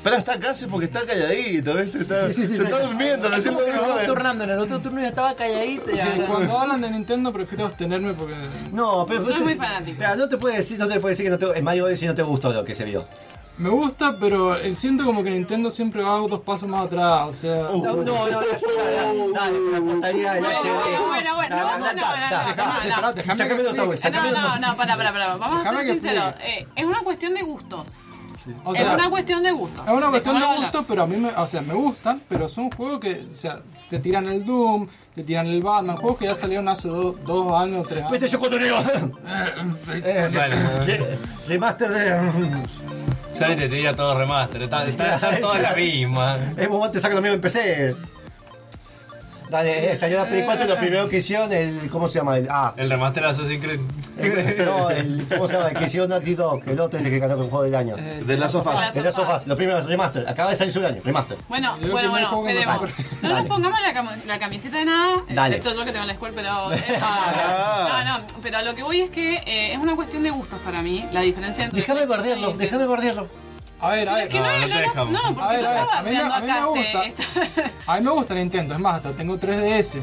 Pero está casi porque está calladito, ¿viste? Está- se está durmiendo, recién lo vamos turnando. En el otro turno ya estaba calladito. Ya, Cuando hablan de Nintendo prefiero abstenerme porque No, pero. No es muy fanático. Mira, no te puede decir, no te puede decir que no te, el Mario Odyssey no te gustó lo que se vio. Me gusta, pero eh, siento como que Nintendo siempre va dos pasos más atrás. O sea, No, no, no, no, dale, la portabilidad del HD. Bueno, bueno, no, no, no, no, no, no, Sácame sácame para, para, para. Vamos a Déjame ser sinceros. Eh, es una cuestión de gusto. o es una cuestión de gusto. Es una De cuestión de lo gusto, pero a mí me, o sea, me gustan, pero son juegos que, o sea, te tiran el Doom, te tiran el Batman, juegos que ya salieron hace do- dos años, tres años. PlayStation 4 Neo. Eh, Bueno. re- Remaster de. Sale te tira todo remaster. Están, están, están todas las mismas. Es momento te saca lo mismo en PC. Dale, eh, salió la Play 4 y lo primero que hicieron, el. ¿Cómo se llama? El. Ah, El remaster de Assassin's Creed. el- no, el. ¿Cómo se llama? El que hicieron Naughty Dog, el otro este que ganó con el juego del año. Eh, De las sofás. El Last of Us, lo primero, remaster. Acaba de salir su año, remaster. Bueno, Yo bueno, bueno, esperemos. No Dale. nos pongamos la, cam- la camiseta de nada, Dale. excepto yo que tengo la escuela, pero... eh, no, no, pero a lo que voy es que eh, es una cuestión de gustos para mí, la diferencia entre... Déjame bardearlo, déjame bardearlo. A ver, a ver. No, No, no, no porque A ver, yo a ver, estaba a mí a mí me gusta. A mí me gusta Nintendo, es más, hasta tengo 3DS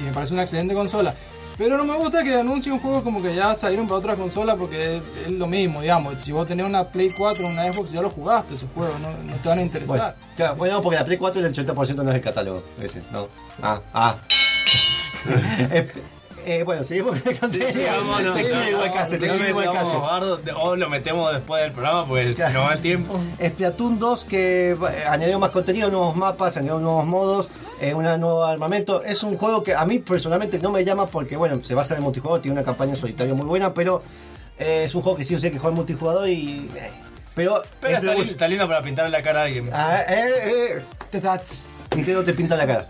y me parece una excelente consola. Pero no me gusta que anuncie un juego como que ya salieron para otra consola porque es, es lo mismo, digamos. Si vos tenés una Play 4 o una Xbox, ya lo jugaste esos juegos, no, no te van a interesar. Bueno, claro, bueno, porque la Play 4 el 80% no es el catálogo. Ese, no. Ah, ah. Eh, eh, bueno, seguimos con el contenido. Sí, vámonos. Te quiero igual casi, igual Bardo, O lo metemos después del programa, pues si no va el tiempo. Splatoon 2 que eh, añadió más contenido, nuevos mapas, añadió nuevos modos, eh, un nuevo armamento. Es un juego que a mí personalmente no me llama porque, bueno, se basa en el multijugador, tiene una campaña en solitario muy buena, pero eh, es un juego que sí o sí que jugar multijugador y... eh, pero... Pero es está, lindo, está lindo para pintarle la cara a alguien. Ah, eh, eh, te das. Nintendo te pinta la cara.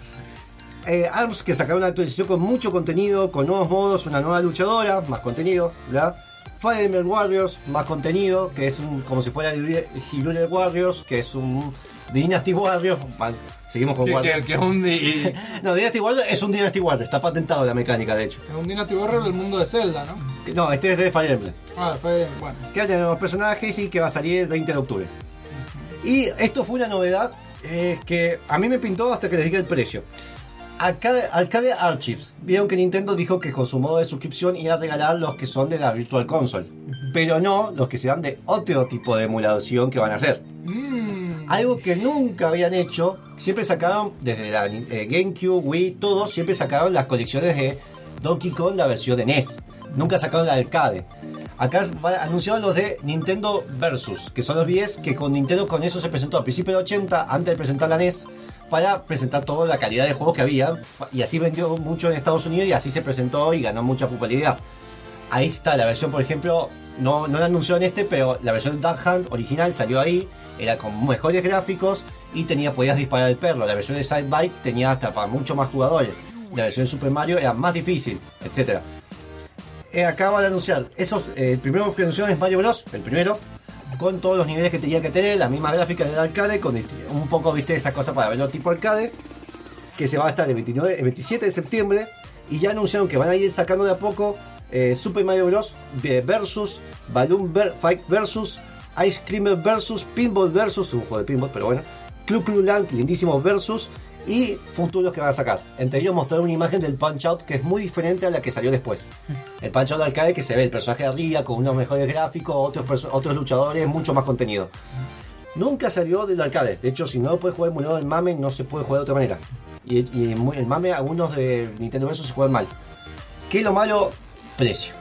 Eh, ARMS que sacaron una actualización con mucho contenido, con nuevos modos, una nueva luchadora, más contenido, ¿verdad? Fire Emblem Warriors, más contenido, que es un, como si fuera el Hyrule Warriors, que es un Dynasty Warriors. Vale, seguimos con Que, Warriors. que- que es un. y- No, Dynasty Warriors es un Dynasty Warriors, está patentado la mecánica de hecho. Es un Dynasty Warrior del mundo de Zelda, ¿no? No, este es de Fire Emblem. Ah, fue, bueno. que haya nuevos personajes y que va a salir el 20 de octubre. Y esto fue una novedad eh, que a mí me pintó hasta que les dije el precio. Arcade, Arcade Archives. Vieron que Nintendo dijo que con su modo de suscripción iba a regalar los que son de la Virtual Console. Pero no los que serán de otro tipo de emulación que van a hacer. Mm, Algo que nunca habían hecho, siempre sacaron, desde la eh, GameCube, Wii, todos, siempre sacaron las colecciones de Donkey Kong, la versión de NES. Nunca sacaron la arcade. Acá anunciaron los de Nintendo Versus, que son los 10 que con Nintendo con eso se presentó a principios de 80, antes de presentar la NES, para presentar toda la calidad de juegos que había. Y así vendió mucho en Estados Unidos y así se presentó y ganó mucha popularidad. Ahí está la versión, por ejemplo, no, no la anunció en este, pero la versión Duck Hunt original salió ahí, era con mejores gráficos y tenía podías disparar el perro. La versión de Side Bike tenía hasta para mucho más jugadores. La versión de Super Mario era más difícil, etcétera. Eh, acaba de anunciar, esos, eh, el primero que anunciaron es Mario Bros, el primero, con todos los niveles que tenía que tener, las mismas gráficas del arcade, con un poco, viste, esa cosa para verlo tipo arcade, que se va a estar el, 29, el 27 de septiembre, y ya anunciaron que van a ir sacando de a poco eh, Super Mario Bros. versus Balloon Fight versus Ice Climber versus Pinball versus, un juego de pinball, pero bueno, Clu Clu Land, lindísimo versus, y futuros que van a sacar. Entre ellos mostraron una imagen del Punch Out que es muy diferente a la que salió después. El Punch Out arcade que se ve el personaje arriba con unos mejores gráficos, otros, otros luchadores, mucho más contenido. Nunca salió del arcade. De hecho, si no puedes jugar emulador del MAME, no se puede jugar de otra manera. Y, y el MAME, algunos de Nintendo Versus se juegan mal. ¿Qué es lo malo? Precio.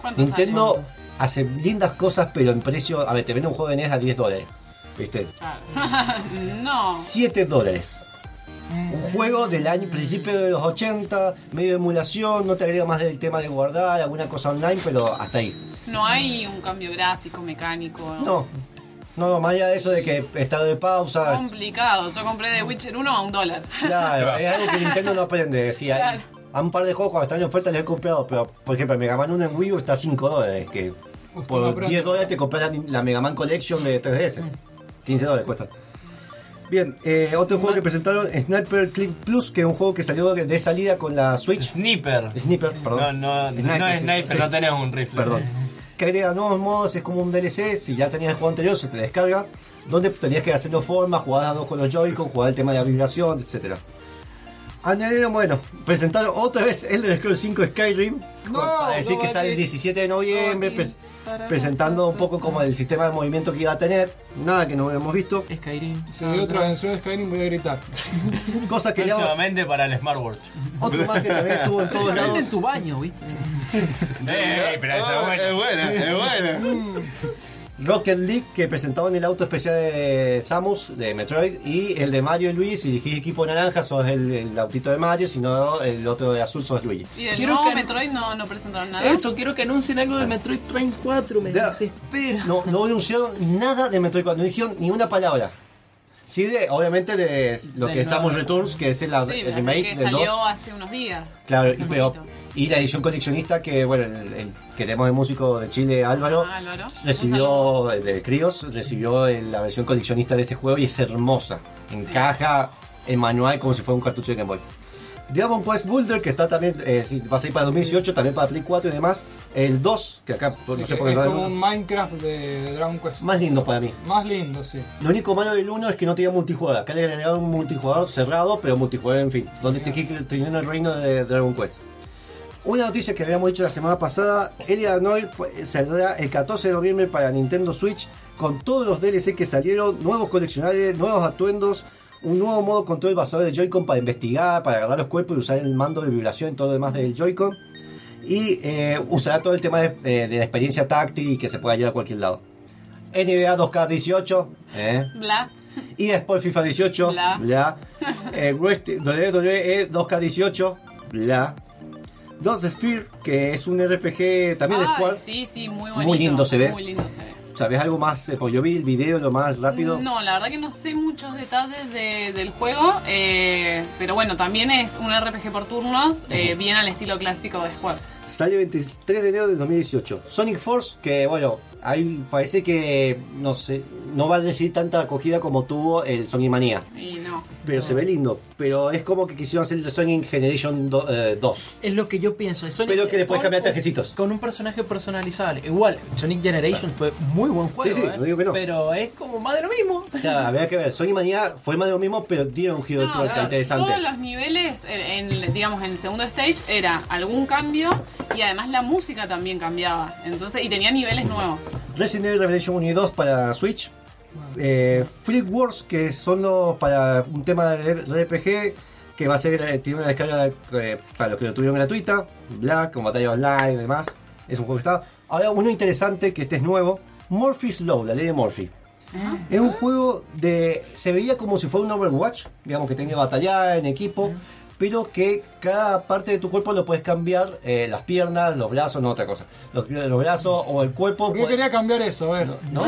¿Cuánto Nintendo sale? hace lindas cosas, pero en precio. A ver, te vende un juego de NES a 10 dólares. ¿Viste? Claro. no. 7 dólares. Un juego del año principio de los 80, medio de emulación, no te agrega más del tema de guardar, alguna cosa online, pero hasta ahí. No hay un cambio gráfico, mecánico. No, no, más allá de eso de que estado de pausa, Complicado. Yo compré The Witcher 1 a un dólar. claro, es algo que Nintendo no aprende. Sí, hay- Claro. a un par de juegos cuando están en oferta les he comprado, pero por ejemplo, Mega Man 1 en Wii U está a 5 dólares, que no por aprende. 10 dólares te compras la, la Mega Man Collection de 3DS. 15 dólares cuesta. Bien, eh, otro juego que presentaron, Sniper Click Plus, que es un juego que salió de, salida con la Switch. Sniper. Sniper, perdón. No, no, no es sniper, sí. no tenés un rifle. Perdón. Que agrega nuevos modos, es como un DLC, si ya tenías el juego anterior se te descarga, donde tenías que ir haciendo formas, jugar a dos con los Joy-Con, jugar el tema de la vibración, etc. Añadieron, bueno, presentaron otra vez el de Scroll 5 Skyrim, No, para decir no, que sale el aquí- 17 de noviembre, aquí- pres- presentando un poco como el sistema de movimiento que iba a tener, nada que no hemos visto, Skyrim. Si veo otra vención de Skyrim voy a gritar. cosa que Próximamente para el smartwatch. otro más que también estuvo en todos lados. en tu baño, ¿viste? ¡Ey, pero esa Oh, es buena, es buena. Rocket League que presentaban el auto especial de Samus de Metroid y el de Mario y Luis. Si elegís equipo naranja, sos el, el autito de Mario, si no, el otro de azul sos Luigi. Y del Quiero nuevo que- Metroid no, no presentaron nada. Eso, quiero que anuncien algo del Metroid Prime 4, me Ya. desespera. No, no anunciaron nada de Metroid 4, no dijeron ni una palabra. Sí, de, obviamente de lo que es. Samus Returns, que es el, Sí, el remake del 2. salió hace unos días. Claro, y, pero, y la edición coleccionista que, bueno, el, el que tenemos de músico de Chile, Álvaro, Ah, Álvaro. Recibió, de Crios, recibió el- la versión coleccionista de ese juego y es hermosa. Encaja el manual como si fuera un cartucho de Game Boy. Dragon Quest Builder, que está también, eh, va a salir para 2018, también para Play 4 y demás. El 2, que acá no sé por qué es como un Minecraft de, de Dragon Quest. más lindo para mí. Más lindo, sí. Lo único malo del 1 es que no tenía multijugador. Acá le agregaron un multijugador cerrado, pero multijugador en fin. Donde te teniendo el reino de Dragon Quest. Una noticia que habíamos dicho la semana pasada, Elia Noir saldrá el 14 de noviembre para Nintendo Switch con todos los DLC que salieron, nuevos coleccionables, nuevos atuendos, un nuevo modo control basado en el Joy-Con para investigar, para agarrar los cuerpos y usar el mando de vibración y todo lo demás del Joy-Con. Y eh, usará todo el tema de, eh, de la experiencia táctil y que se pueda llevar a cualquier lado. NBA 2K18, ¿eh? Bla. y Sport FIFA 18, Bla. bla. Eh, WWE 2K18, bla. Lost Sphere, que es un RPG también de Squad. Sí, sí, muy lindo se ve. Muy lindo se ve. ¿Sabes algo más? Eh, Pues yo vi el video lo más rápido. No, la verdad que no sé muchos detalles de- del juego, eh, pero bueno, también es un RPG por turnos, eh, bien al estilo clásico de Square. Sale 23 de enero del 2018. Sonic Force, que bueno, ahí parece que no sé, no va a recibir tanta acogida como tuvo el Sonic. Y no. Pero se ve lindo. Pero es como que quisieron hacer el Sonic Generation do- eh, 2. Es lo que yo pienso. es Sonic Pero que le puedes cambiar trajecitos. Con un personaje personalizable. Igual, Sonic Generation fue muy buen juego. Sí, sí, ¿eh? no digo que no. Pero es como más de lo mismo. Ya, habría que ver. Sonic Mania fue más de lo mismo, pero dio un giro de tuerca claro, interesante. Todos los niveles, en, en, digamos, en el segundo stage era algún cambio y además la música también cambiaba. Entonces, y tenía niveles nuevos. Resident Evil Revelation 1 y 2 para Switch. eh, Freak Wars, que son los para un tema de RPG que va a ser, eh, tiene una descarga eh, para los que lo tuvieron gratuita, Black, con batalla online y demás. Es un juego que está. Ahora, uno interesante que este es nuevo: Murphy's Law, la ley de Murphy. Es un juego de. Se veía como si fuera un Overwatch, digamos que tenía batalla en equipo, pero que cada parte de tu cuerpo lo puedes cambiar: eh, las piernas, los brazos, no otra cosa. Los, los brazos o el cuerpo. ¿Por qué puede- quería cambiar eso? A ver. no,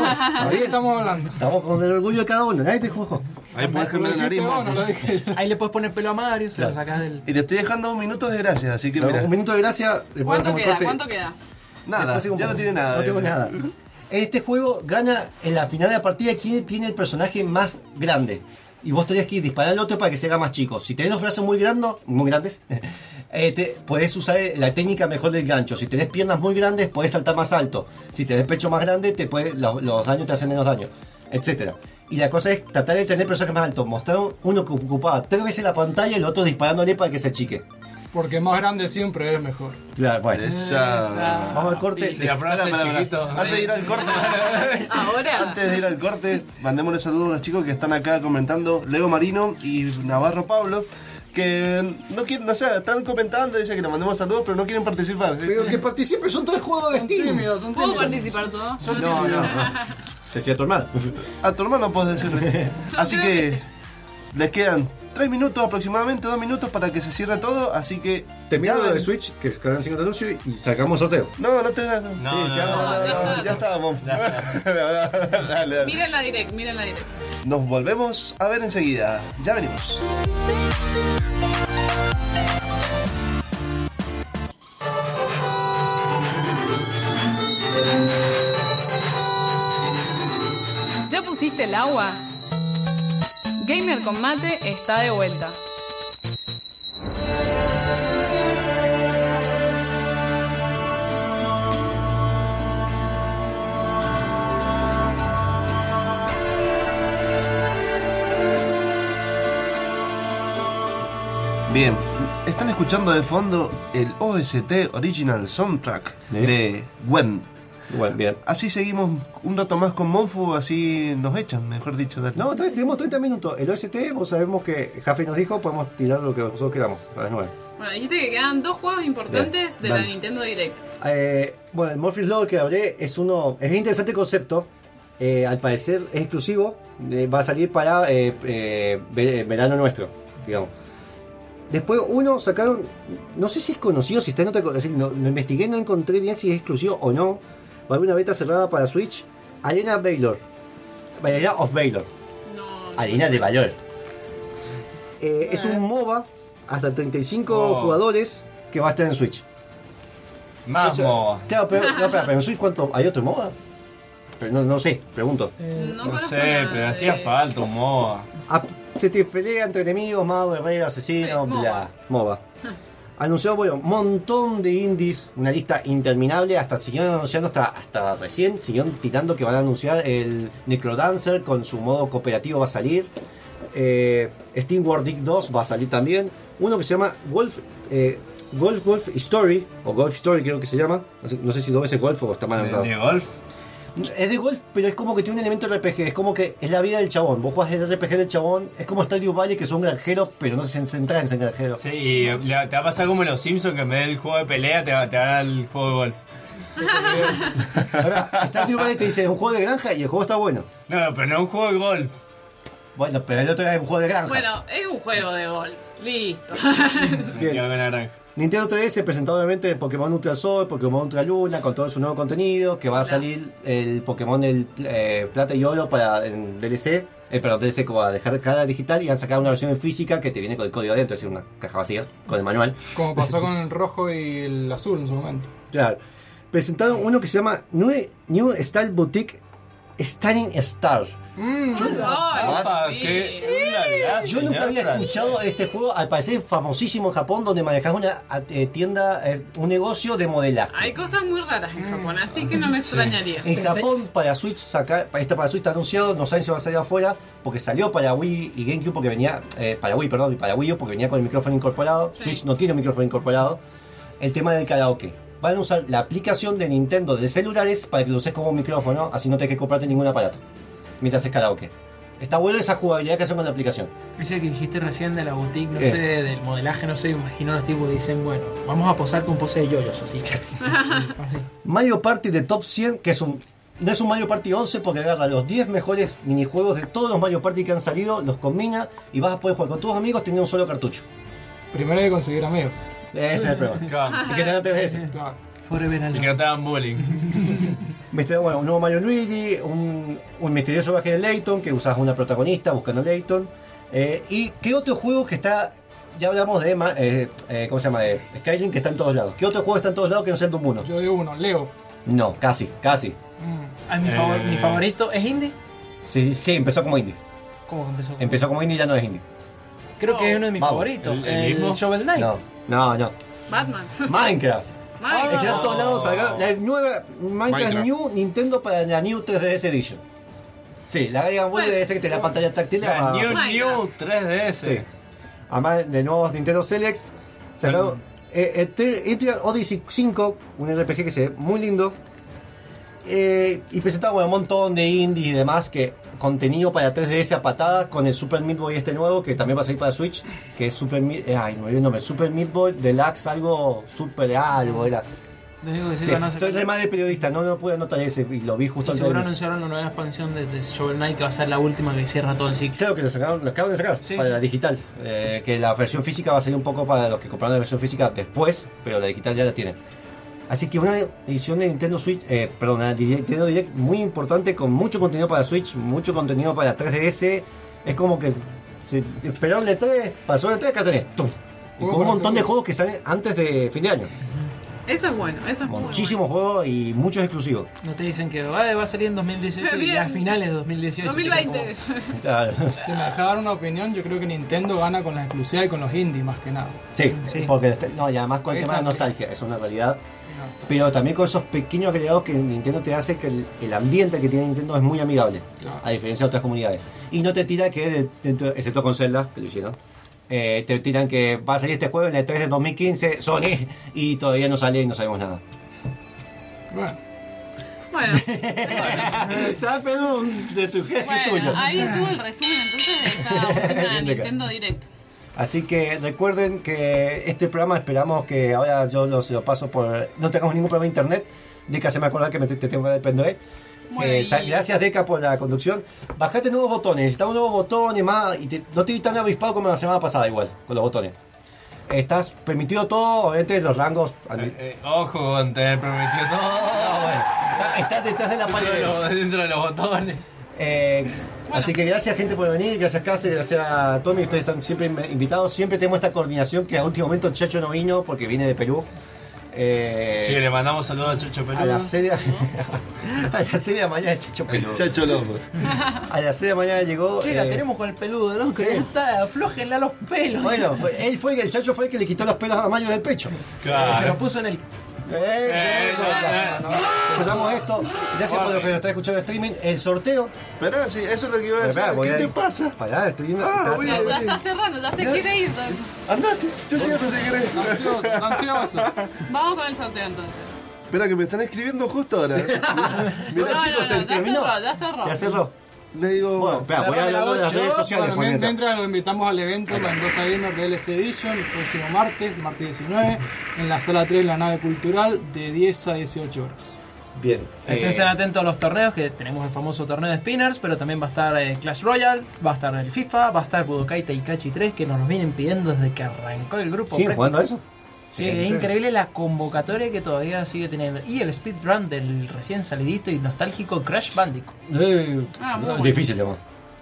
¿De qué estamos hablando? Estamos con el orgullo de cada uno, nadie te juzgó. Ahí puedes cambiar la nariz. Ahí le puedes poner pelo a Mario, se lo sacás del. Y te estoy dejando un minuto de gracia, así que mira. Un minuto de gracia. después ¿Cuánto queda? corte. ¿Cuánto queda? Nada, ya no tiene nada. No tengo nada. Este juego gana en la final de la partida quién tiene el personaje más grande. Y vos tenés que disparar al otro para que se haga más chico. Si tenés los brazos muy muy grandes, eh, te- podés usar la técnica mejor del gancho. Si tenés piernas muy grandes, podés saltar más alto. Si tenés pecho más grande, te puede, los, daños te hacen menos daño, etcétera. Y la cosa es tratar de tener personajes más altos. Mostraron uno que ocupaba tres veces la pantalla y el otro disparándole para que se achique. Porque más grande siempre es mejor. Claro, bueno. Esa. Vamos al corte. Si chiquito. Antes de ir al corte, Ahora. antes de ir al corte, mandémosle saludos a los chicos que están acá comentando, Leo Marino y Navarro Pablo, que no quieren, o sea, están comentando, dicen que le mandemos saludos, pero no quieren participar. Pero que participe, son todos juegos de Steam. Tímidos, son ¿Puedo tímidos. participar todo? No, no. Decía tu hermano. A tu hermano puedes decirle. Así que les quedan tres minutos aproximadamente, dos minutos para que se cierre todo, así que... Termino ya- lo de Switch, que quedan cinco anuncios y sacamos sorteo. No, no te. No, No, Sí, no, ya no, no, no. no, ya estábamos. dale, dale. Miren la direct, miren la direct. Nos volvemos a ver enseguida. Ya venimos. ¿Ya pusiste el agua? Gamer con mate está de vuelta. Bien, están escuchando de fondo el OST Original Soundtrack ¿Eh? de Gwent. Bueno, bien. Así seguimos un rato más con Monfu, así nos echan, mejor dicho. dale. No, entonces tenemos 30 minutos. El OST, vos sabemos que Jaffe nos dijo, podemos tirar lo que nosotros queramos a las 9. Bueno, dijiste que quedan dos juegos importantes de la. Nintendo Direct. Eh, bueno, el Morpheus Law que hablé es uno. Es bien interesante concepto. Eh, al parecer es exclusivo. eh, va a salir para eh, eh, ve- verano nuestro, digamos. Después uno sacaron. No sé si es conocido, si está en otra. co- es decir, no- lo investigué, no encontré bien si es exclusivo o no. Va a haber una beta cerrada para Switch. Arena Baylor. Arena of Baylor. No, Arena de Valor. Eh, es un MOBA hasta 35 Oh. jugadores que va a estar en Switch. Más Eso- MOBA. Claro, pero, no, espera, pero en Switch ¿cuánto? ¿Hay otro MOBA? Pero no, no sé, pregunto. no, No sé, nada pero de- hacía falta un MOBA. Ah, se te pelea entre enemigos, mago, guerrero, asesino, Eh, MOBA. bla. MOBA. Anunció, bueno, un montón de indies, una lista interminable, hasta siguieron anunciando, hasta, hasta recién siguieron tirando que van a anunciar el Necrodancer con su modo cooperativo va a salir. Eh, Steam World Dig 2 va a salir también. Uno que se llama Wolf, eh, Golf Golf Story, o Golf Story creo que se llama. No sé, no sé si dos veces golf o está mal ¿De, de golf? Es de golf, pero es como que tiene un elemento RPG. Es como que es la vida del chabón. Vos jugás el RPG del chabón. Es como Stardew Valley, que son granjeros, pero no se centran en granjeros. Sí, y te va a pasar como los Simpsons que en vez del juego de pelea te va, te va a dar el juego de golf. Ahora, Stardew Valley te dice es un juego de granja y el juego está bueno. No, no, pero no es un juego de golf. Bueno, pero el otro era un juego de granja. Bueno, es un juego de golf. Listo. Me Bien. quedo con naranja. Nintendo 3DS presentó obviamente Pokémon Ultra Sol, Pokémon Ultra Luna, con todo su nuevo contenido, que va a salir el Pokémon el, eh, Plata y Oro para en DLC, eh, perdón, DLC como a dejar cara digital y han sacado una versión en física que te viene con el código adentro, es decir, una caja vacía, con el manual. Como pasó con el rojo y el azul en su momento. Claro. Presentaron uno que se llama New, New Style Boutique Stunning Star. Mm, Opa, qué... Yo nunca había escuchado este juego, al parecer famosísimo en Japón, donde manejas una eh, tienda, eh, un negocio de modelaje. Hay cosas muy raras en Japón, así que no me extrañaría. En Japón, para Switch, saca, para esta para Switch está anunciado, no saben si va a salir afuera, porque salió para Wii y GameCube, porque venía, eh, para Wii, perdón, y para Wii U, porque venía con el micrófono incorporado. Sí. Switch no tiene un micrófono incorporado. El tema del karaoke. Van a usar la aplicación de Nintendo de celulares para que lo uses como micrófono, así no tenés que comprarte ningún aparato. Mientras es karaoke. Está bueno esa jugabilidad que hacen con la aplicación. Ese que dijiste recién de la boutique, no Es. sé, del modelaje, no sé, imagino los tipos que dicen, bueno, vamos a posar con pose de yoyos, así. así. Mario Party de Top 100, que es un. No es un Mario Party 11 porque agarra los 10 mejores minijuegos de todos los Mario Party que han salido, los combina y vas a poder jugar con tus amigos teniendo un solo cartucho. Primero hay que conseguir amigos. Ese es el problema. Claro. Y que tengan 3DS. Claro. Forever Y alone. que no te hagan bullying. Bueno, un nuevo Mario Luigi, un, un misterioso viaje de Layton, que usas una protagonista buscando a Layton. Eh, y qué otro juego que está. Ya hablamos de. eh, eh, ¿Cómo se llama? De Skyrim, que está en todos lados. ¿Qué otro juego está en todos lados que no sea el Doom 1? Yo digo uno, Leo. No, casi, casi. Ah, mi, favor- Eh. mi favorito es indie. Sí, sí, empezó como indie. ¿Cómo que empezó? Empezó como indie y ya no es indie. Creo que es uno de mis Vamos, favoritos. ¿el- El, el mismo? Shovel Knight. No, no, no. Batman. Minecraft. Minecraft. Es que están todos lados. acá, La nueva Minecraft, Minecraft. New Nintendo para la New 3DS Edition. Sí, la Bueno. de ese que te da pantalla táctil. La a- New. New 3DS. Sí. Además de nuevos Nintendo Selects, sacaron eh, Eter- Etrian Odyssey 5, un RPG que se ve muy lindo. Eh, y presentaba bueno, un montón de indies y demás que contenido para 3DS a patadas con el Super Meat Boy este nuevo que también va a salir para Switch que es Super Meat, eh, ay no me el nombre Super Meat Boy Deluxe algo super algo era que estoy re mal de periodista no no pude anotar ese y lo vi justo Y seguro anunciaron la nueva expansión de, de Shovel Knight que va a ser la última que cierra todo el ciclo. Creo que lo sacaron, lo acaban de sacar Sí, para sí. la digital. Eh, que la versión física va a salir un poco para los que compraron la versión física después, pero la digital ya la tienen. Así que una edición de Nintendo Switch, eh, perdón, Nintendo Direct muy importante con mucho contenido para Switch, mucho contenido para 3DS. Es como que se esperaron el 3, pasó el 3, acá tenés. ¡tum! Y con un montón de juegos que salen antes de fin de año. Eso es bueno, eso es Muchísimos juegos y muchos exclusivos. No te dicen que va, va a salir en 2018 y Bien. a finales de 2018. bueno. 2020. Claro. Si me deja dar una opinión, yo creo que Nintendo gana con la exclusiva y con los indies más que nada. Sí, Sí. porque este- no, y además con el tema de nostalgia, es una realidad. Pero también con esos pequeños agregados que Nintendo te hace que el, el ambiente que tiene Nintendo es muy amigable, Claro. a diferencia de otras comunidades. Y no te tira que, de- dentro, excepto con Zelda, que lo hicieron, eh, te tiran que va a salir este juego en el 3 de 2015, Sony, y todavía no sale y no sabemos nada. Bueno, Bueno, Está pedo de tu jefe bueno, tuyo. ahí estuvo el resumen entonces de esta última. Nintendo Direct. Así que recuerden que este programa esperamos que ahora yo lo, se lo paso por. No tengamos ningún problema de internet. Deca se me acuerda que me, te tengo que dar el pendrive. Eh, gracias Deca por la conducción. Bajate nuevos botones, necesitamos nuevos botones más. Y te- no te vi tan avispado como la semana pasada igual, con los botones. Estás permitido todo, obviamente los rangos. Eh, eh, ojo con tener prometido todo. Ah, bueno, está- estás detrás de la pared. los- Dentro de los botones. Eh, Así que gracias gente por venir, gracias Cáceres, gracias a Tommy, ustedes están siempre inv- invitados. Siempre tenemos esta coordinación que a último momento Chacho no vino porque viene de Perú. Eh, Sí, le mandamos saludos a Chucho Peludo. a las 6 de, a las 6 de la mañana Chacho Perú. Chacho Lobo. A las 6 de la mañana llegó. Che, la eh, tenemos con el peludo, loco. sí. Ya está, aflójenle a los pelos. Bueno, él fue el Chacho fue el que le quitó los pelos a Mayo del pecho. Claro. Se los puso en el. Eh, eh. Cerramos esto. Gracias por lo que nos está escuchando en streaming. El sorteo. Esperá, sí, eso es lo que iba a decir. ¿Qué te pasa? Pará, estoy viendo. Ah, Ya, está cerrando, ya se quiere ir. Andate, yo siempre sé querés. ansioso, ansioso. Vamos con el sorteo entonces. Espera, que me están escribiendo justo ahora. Mira, no, chicos, no, no, ya cerró, ya cerró. Ya cerró. Le digo, Bueno, espera, voy a hablar de las redes sociales. Mien- mientras. mientras lo invitamos al evento Mendoza Gamer DLC Edition el próximo martes, martes 19, en la sala 3 de la nave cultural de 10 a 18 horas. Bien. Estén eh, atentos a los torneos, que tenemos el famoso torneo de spinners, pero también va a estar eh, Clash Royale, va a estar el FIFA, va a estar Budokai Tenkaichi 3, que nos lo vienen pidiendo desde que arrancó el grupo. ¿Siguen Pre- jugando a eso? Sí, es sí. increíble la convocatoria que todavía sigue teniendo. Y el speedrun del recién salidito y nostálgico Crash Bandicoot. Eh, Ah, muy no, bueno. difícil, digamos.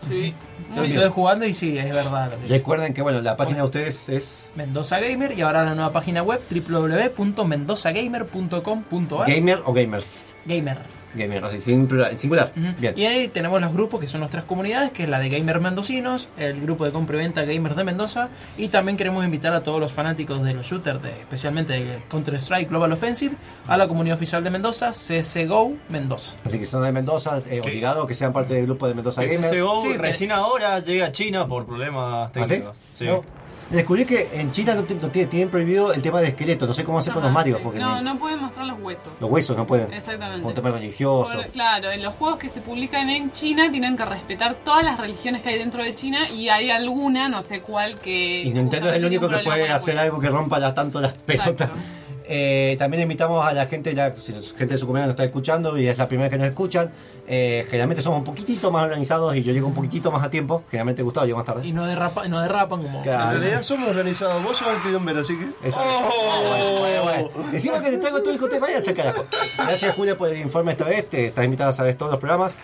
Sí. Lo estoy jugando y sí, es verdad. lo que. Recuerden que bueno, la página de ustedes es Mendoza Gamer y ahora la nueva página web www.mendozagamer.com.ar gamer o gamers. Gamer. Gamer, así, sin plural- singular. Ujú. Bien. Y ahí tenemos los grupos que son nuestras comunidades, que es la de Gamer Mendocinos, el grupo de compra y venta Gamers de Mendoza, y también queremos invitar a todos los fanáticos de los shooters, de- especialmente de Counter-Strike Global Offensive, a la comunidad oficial de Mendoza, CSGO Mendoza. Así que son de Mendoza, eh, obligado que sean parte del grupo de Mendoza Gamers. CSGO Sí, recién ahora llega a China por problemas ¿Ah, sí? técnicos. Sí. No. Descubrí que en China no, no tiene- tienen prohibido el tema de esqueleto. No sé cómo hacer con los Mario. Porque No, no pueden mostrar los huesos. los huesos no pueden. Exactamente. Por un tema religioso. Por- claro, en los juegos que se publican en China tienen que respetar todas las religiones que hay dentro de China y hay alguna, no sé cuál, que. Y Nintendo es el único que puede hacer algo que rompa la- tanto las pelotas. Eh, también invitamos a la gente, ya, si la gente de su comunidad nos está escuchando y es la primera que nos escuchan, eh, generalmente somos un poquitito más organizados y yo llego un poquitito más a tiempo. Generalmente Gustavo llega más tarde. Y no, derrapa, no derrapan como. Claro. En realidad somos organizados. Vos sos el pidombero, así que. Bien. ¡Oh! Bueno, bueno. Encima que te traigo todo el contenido, váyanse al carajo. Gracias Julia por el informe esta vez, te estás invitada a saber todos los programas.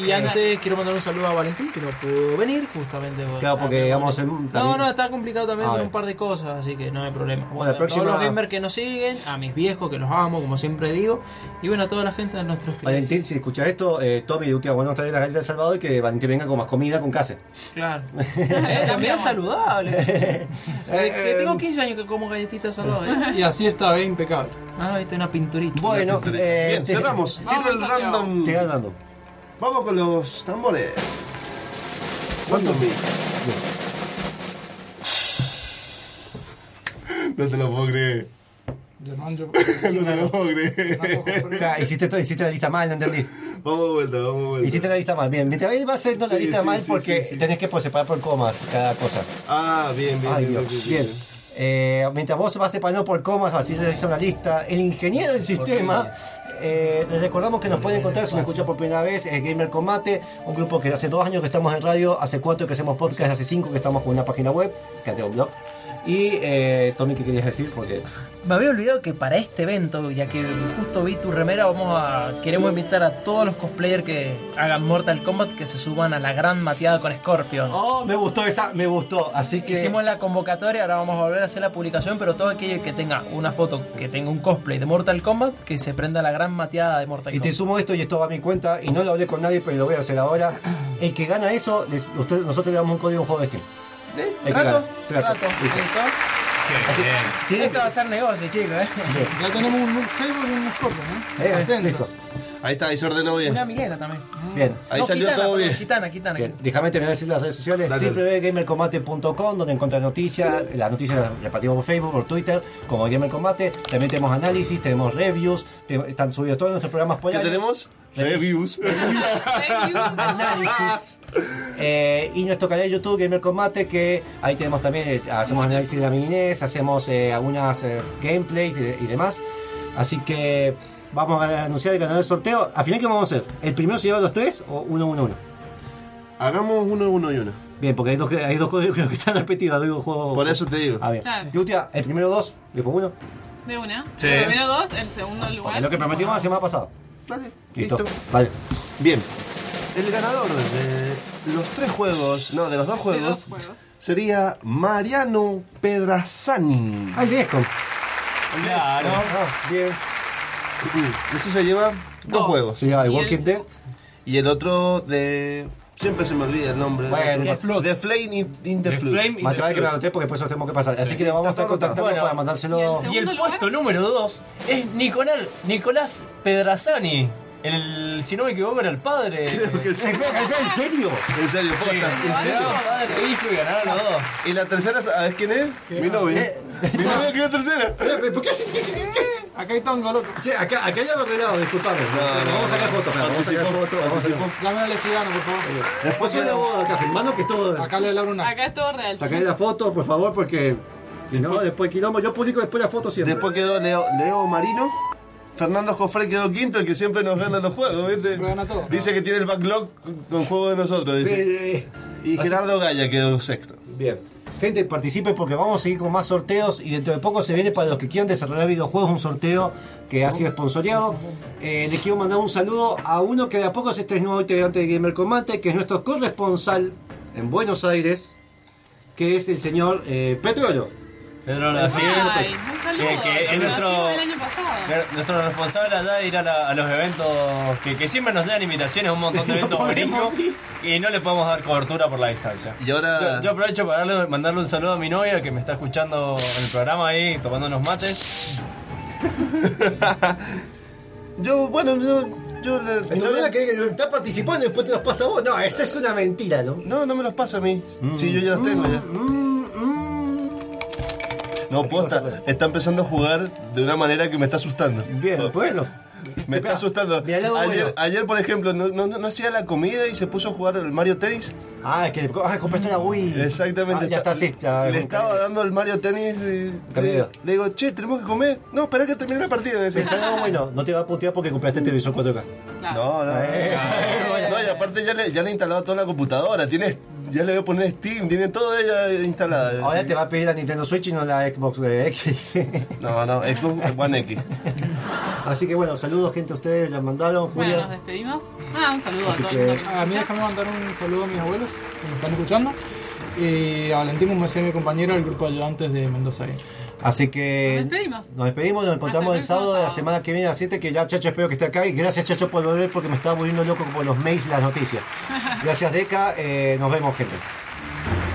Y antes quiero mandar un saludo a Valentín, que no pudo venir, justamente. Claro, porque digamos, en- No, también- no, está complicado también A con un par de cosas, así que no hay problema. Bueno, la a próxima- todos los gamers que nos siguen, a mis viejos que los amo, como siempre digo, y bueno, a toda la gente de nuestros Valentín, si escuchas esto, eh, Tommy de última bueno trae la galleta del Salvador y que Valentín venga con más comida con casa. Claro. Eh, también es saludable. Eh, que tengo 15 años que como galletitas saludables. Y así está, bien impecable. Ah, viste, una pinturita. Bueno, eh, Bien, cerramos. Tiro el random. Te random. Vamos con los tambores. ¿Cuántos mil? No te lo puedo creer. Germán, yo- No te lo puedo creer. Claro, hiciste, todo- hiciste la lista mal, no entendí. Vamos de vuelta, vamos de vuelta. Hiciste la lista mal, bien. Mientras él va haciendo la Sí, lista sí, mal sí, porque sí, sí. tenés que pues, separar por comas cada cosa. Ah, bien, bien, Ay, bien, Dios. bien, Bien. Eh, mientras vos vas separando por comas, así le hizo una lista. El ingeniero del sistema. eh, les recordamos que nos pueden encontrar si nos escuchan por primera vez en Gamer Combate, un grupo que hace dos años que estamos en radio, hace cuatro que hacemos podcast, hace cinco que estamos con una página web, que un blog. Y eh, Tommy, ¿qué querías decir? Porque Me había olvidado que para este evento, ya que justo vi tu remera, vamos a queremos invitar a todos los cosplayers que hagan Mortal Kombat que se suban a la gran mateada con Scorpion. Oh, me gustó esa, me gustó. Así que Hicimos la convocatoria, ahora vamos a volver a hacer la publicación, pero todo aquello que tenga una foto, que tenga un cosplay de Mortal Kombat, que se prenda la gran mateada de Mortal Y te Kombat. sumo esto y esto va a mi cuenta y no lo hablé con nadie, pero lo voy a hacer ahora. El que gana eso, les- usted- nosotros le damos un código un juego de Steam. ¿Eh? ¿Trato? Trato. Trato. Así- tiene Esto va a ser negocio, chicos, ¿eh? Ya tenemos un Saber y un Scorpion, ¿eh? Eh, listo. Ahí está, ahí se ordenó bien. Una milena también. Bien. Ahí No, salió Kitana, todo bien. Kitana, Kitana. Bien, déjame terminar de decir las redes sociales, www.gamercombate.com donde encuentras noticias, las noticias las repartimos por Facebook, por Twitter, como Gamer Combate, también tenemos análisis, tenemos reviews, te- están subidos todos nuestros programas por ¿Qué tenemos? Reviews. análisis. Eh, y nuestro canal de YouTube, Gamer Combate, que ahí tenemos también, eh, hacemos análisis de la mininés, hacemos eh, algunas eh, gameplays y, y demás. Así que vamos a anunciar el ganador del sorteo. Al final, ¿qué vamos a hacer? ¿El primero se lleva los tres o uno, uno, uno? Hagamos uno, uno y uno. Bien, porque hay dos, hay dos códigos que están repetidos, digo juego. Por eso te digo. A ver, Claro. Yutia, el primero dos, después uno. De una. Sí. El primero dos, el segundo lugar. Es lo que prometimos la semana pasada. Dale, Listo. listo. Vale. Bien. El ganador de los tres juegos, no, de los dos juegos, dos juegos. sería Mariano Pedrazani. Ah, el de Escom. Claro. Ah, bien. Ese se lleva dos Dos. juegos. Se llama el Walking Dead. Y el otro de. Siempre se me olvida el nombre. Bueno, de Flood. The Flame in, in the, The Flood. Flame in Más the te vale que me anoté porque después eso tenemos que pasar. Así que le vamos a estar contactando Bueno. para mandárselo. ¿Y el puesto número 2 es Nicolás, Nicolás Pedrazani. El, si no me equivoco, era el padre. Creo que sí. ¿En serio? En serio, Sí, posta. ¿En serio? Padre hijo y ganaron los dos. Y la tercera, ¿sabes quién es? Mi novia. Eh. Mi novia quedó tercera. ¿Por qué? Acá hay tongo, loco. Sí, acá, acá ya lo arreglado, disculpame. no, vamos a sacar fotos, vamos a sacar fotos. Vamos a sacar Dame la lejigana, por favor. Después de la boda acá, firmando que todo. Acá le labro una. Acá es todo real. Sacaré la foto, por favor, porque si no, después quilombo. Yo publico después la foto siempre. Después quedó Leo, Leo Marino. Fernando Jofre quedó quinto, el que siempre nos gana los juegos, ¿viste? Gana todo. Dice que tiene el backlog con juegos de nosotros, Sí, dice. sí, sí. Y Gerardo Gaya quedó sexto. Bien. Gente, participe porque vamos a seguir con más sorteos y dentro de poco se viene para los que quieran desarrollar videojuegos un sorteo que ha sido sponsoreado. Eh, le quiero mandar un saludo a uno que de a poco se está nuevo integrante de Gamer Combate, que es nuestro corresponsal en Buenos Aires, que es el señor eh, Petrolo. Pedro. Que, que es nuestro, nuestro responsable allá de ir a, la- a los eventos que, que siempre nos dan invitaciones a un montón de eventos buenísimos y no le podemos dar cobertura por la distancia. Y ahora. Yo, yo aprovecho para darle- mandarle un saludo a mi novia que me está escuchando en el programa ahí, tomando unos mates. Yo, bueno, yo. yo le- mi Mi novia- novia que está participando y después te los pasa a vos. No, esa es una mentira, ¿no? No, no me los pasa a mí. Sí, yo ya los tengo ya. Mm, mm, No, posta, está empezando a jugar de una manera que me está asustando. Bien, bueno. Me está asustando. Ayer, bueno. ayer, por ejemplo, no, no, no hacía la comida y se puso a jugar el Mario Tennis. Ah, es que ah, compraste la Wii. Exactamente. Ah, ya está así. ya- le estaba dando el Mario Tennis y le, le digo, che, tenemos que comer. No, espera que termine la partida. Me no, bueno, no te va a putear porque compraste televisor 4K. No, no. Eh. No, y aparte ya le, ya le he instalado toda la computadora. Tiene, ya le voy a poner Steam, tiene todo ella instalada. Ahora te va a pedir la Nintendo Switch y no la Xbox X. No, no, Xbox One X. Así que bueno, saludos gente a ustedes, la mandaron, Bueno, Julia. nos despedimos. Ah, un saludo Así a todo que- el mundo que nos A mí déjame mandar un saludo a mis abuelos que me están escuchando. Y a Valentín, como decía mi compañero, del grupo de ayudantes de Mendoza. Game. Así que Nos despedimos. nos despedimos, nos encontramos el sábado de la semana que viene a las 7, que ya Chacho espero que esté acá y gracias Chacho por volver porque me estaba volviendo loco por los mails y las noticias. Gracias Deca, eh, nos vemos gente.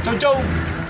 Chau, chau.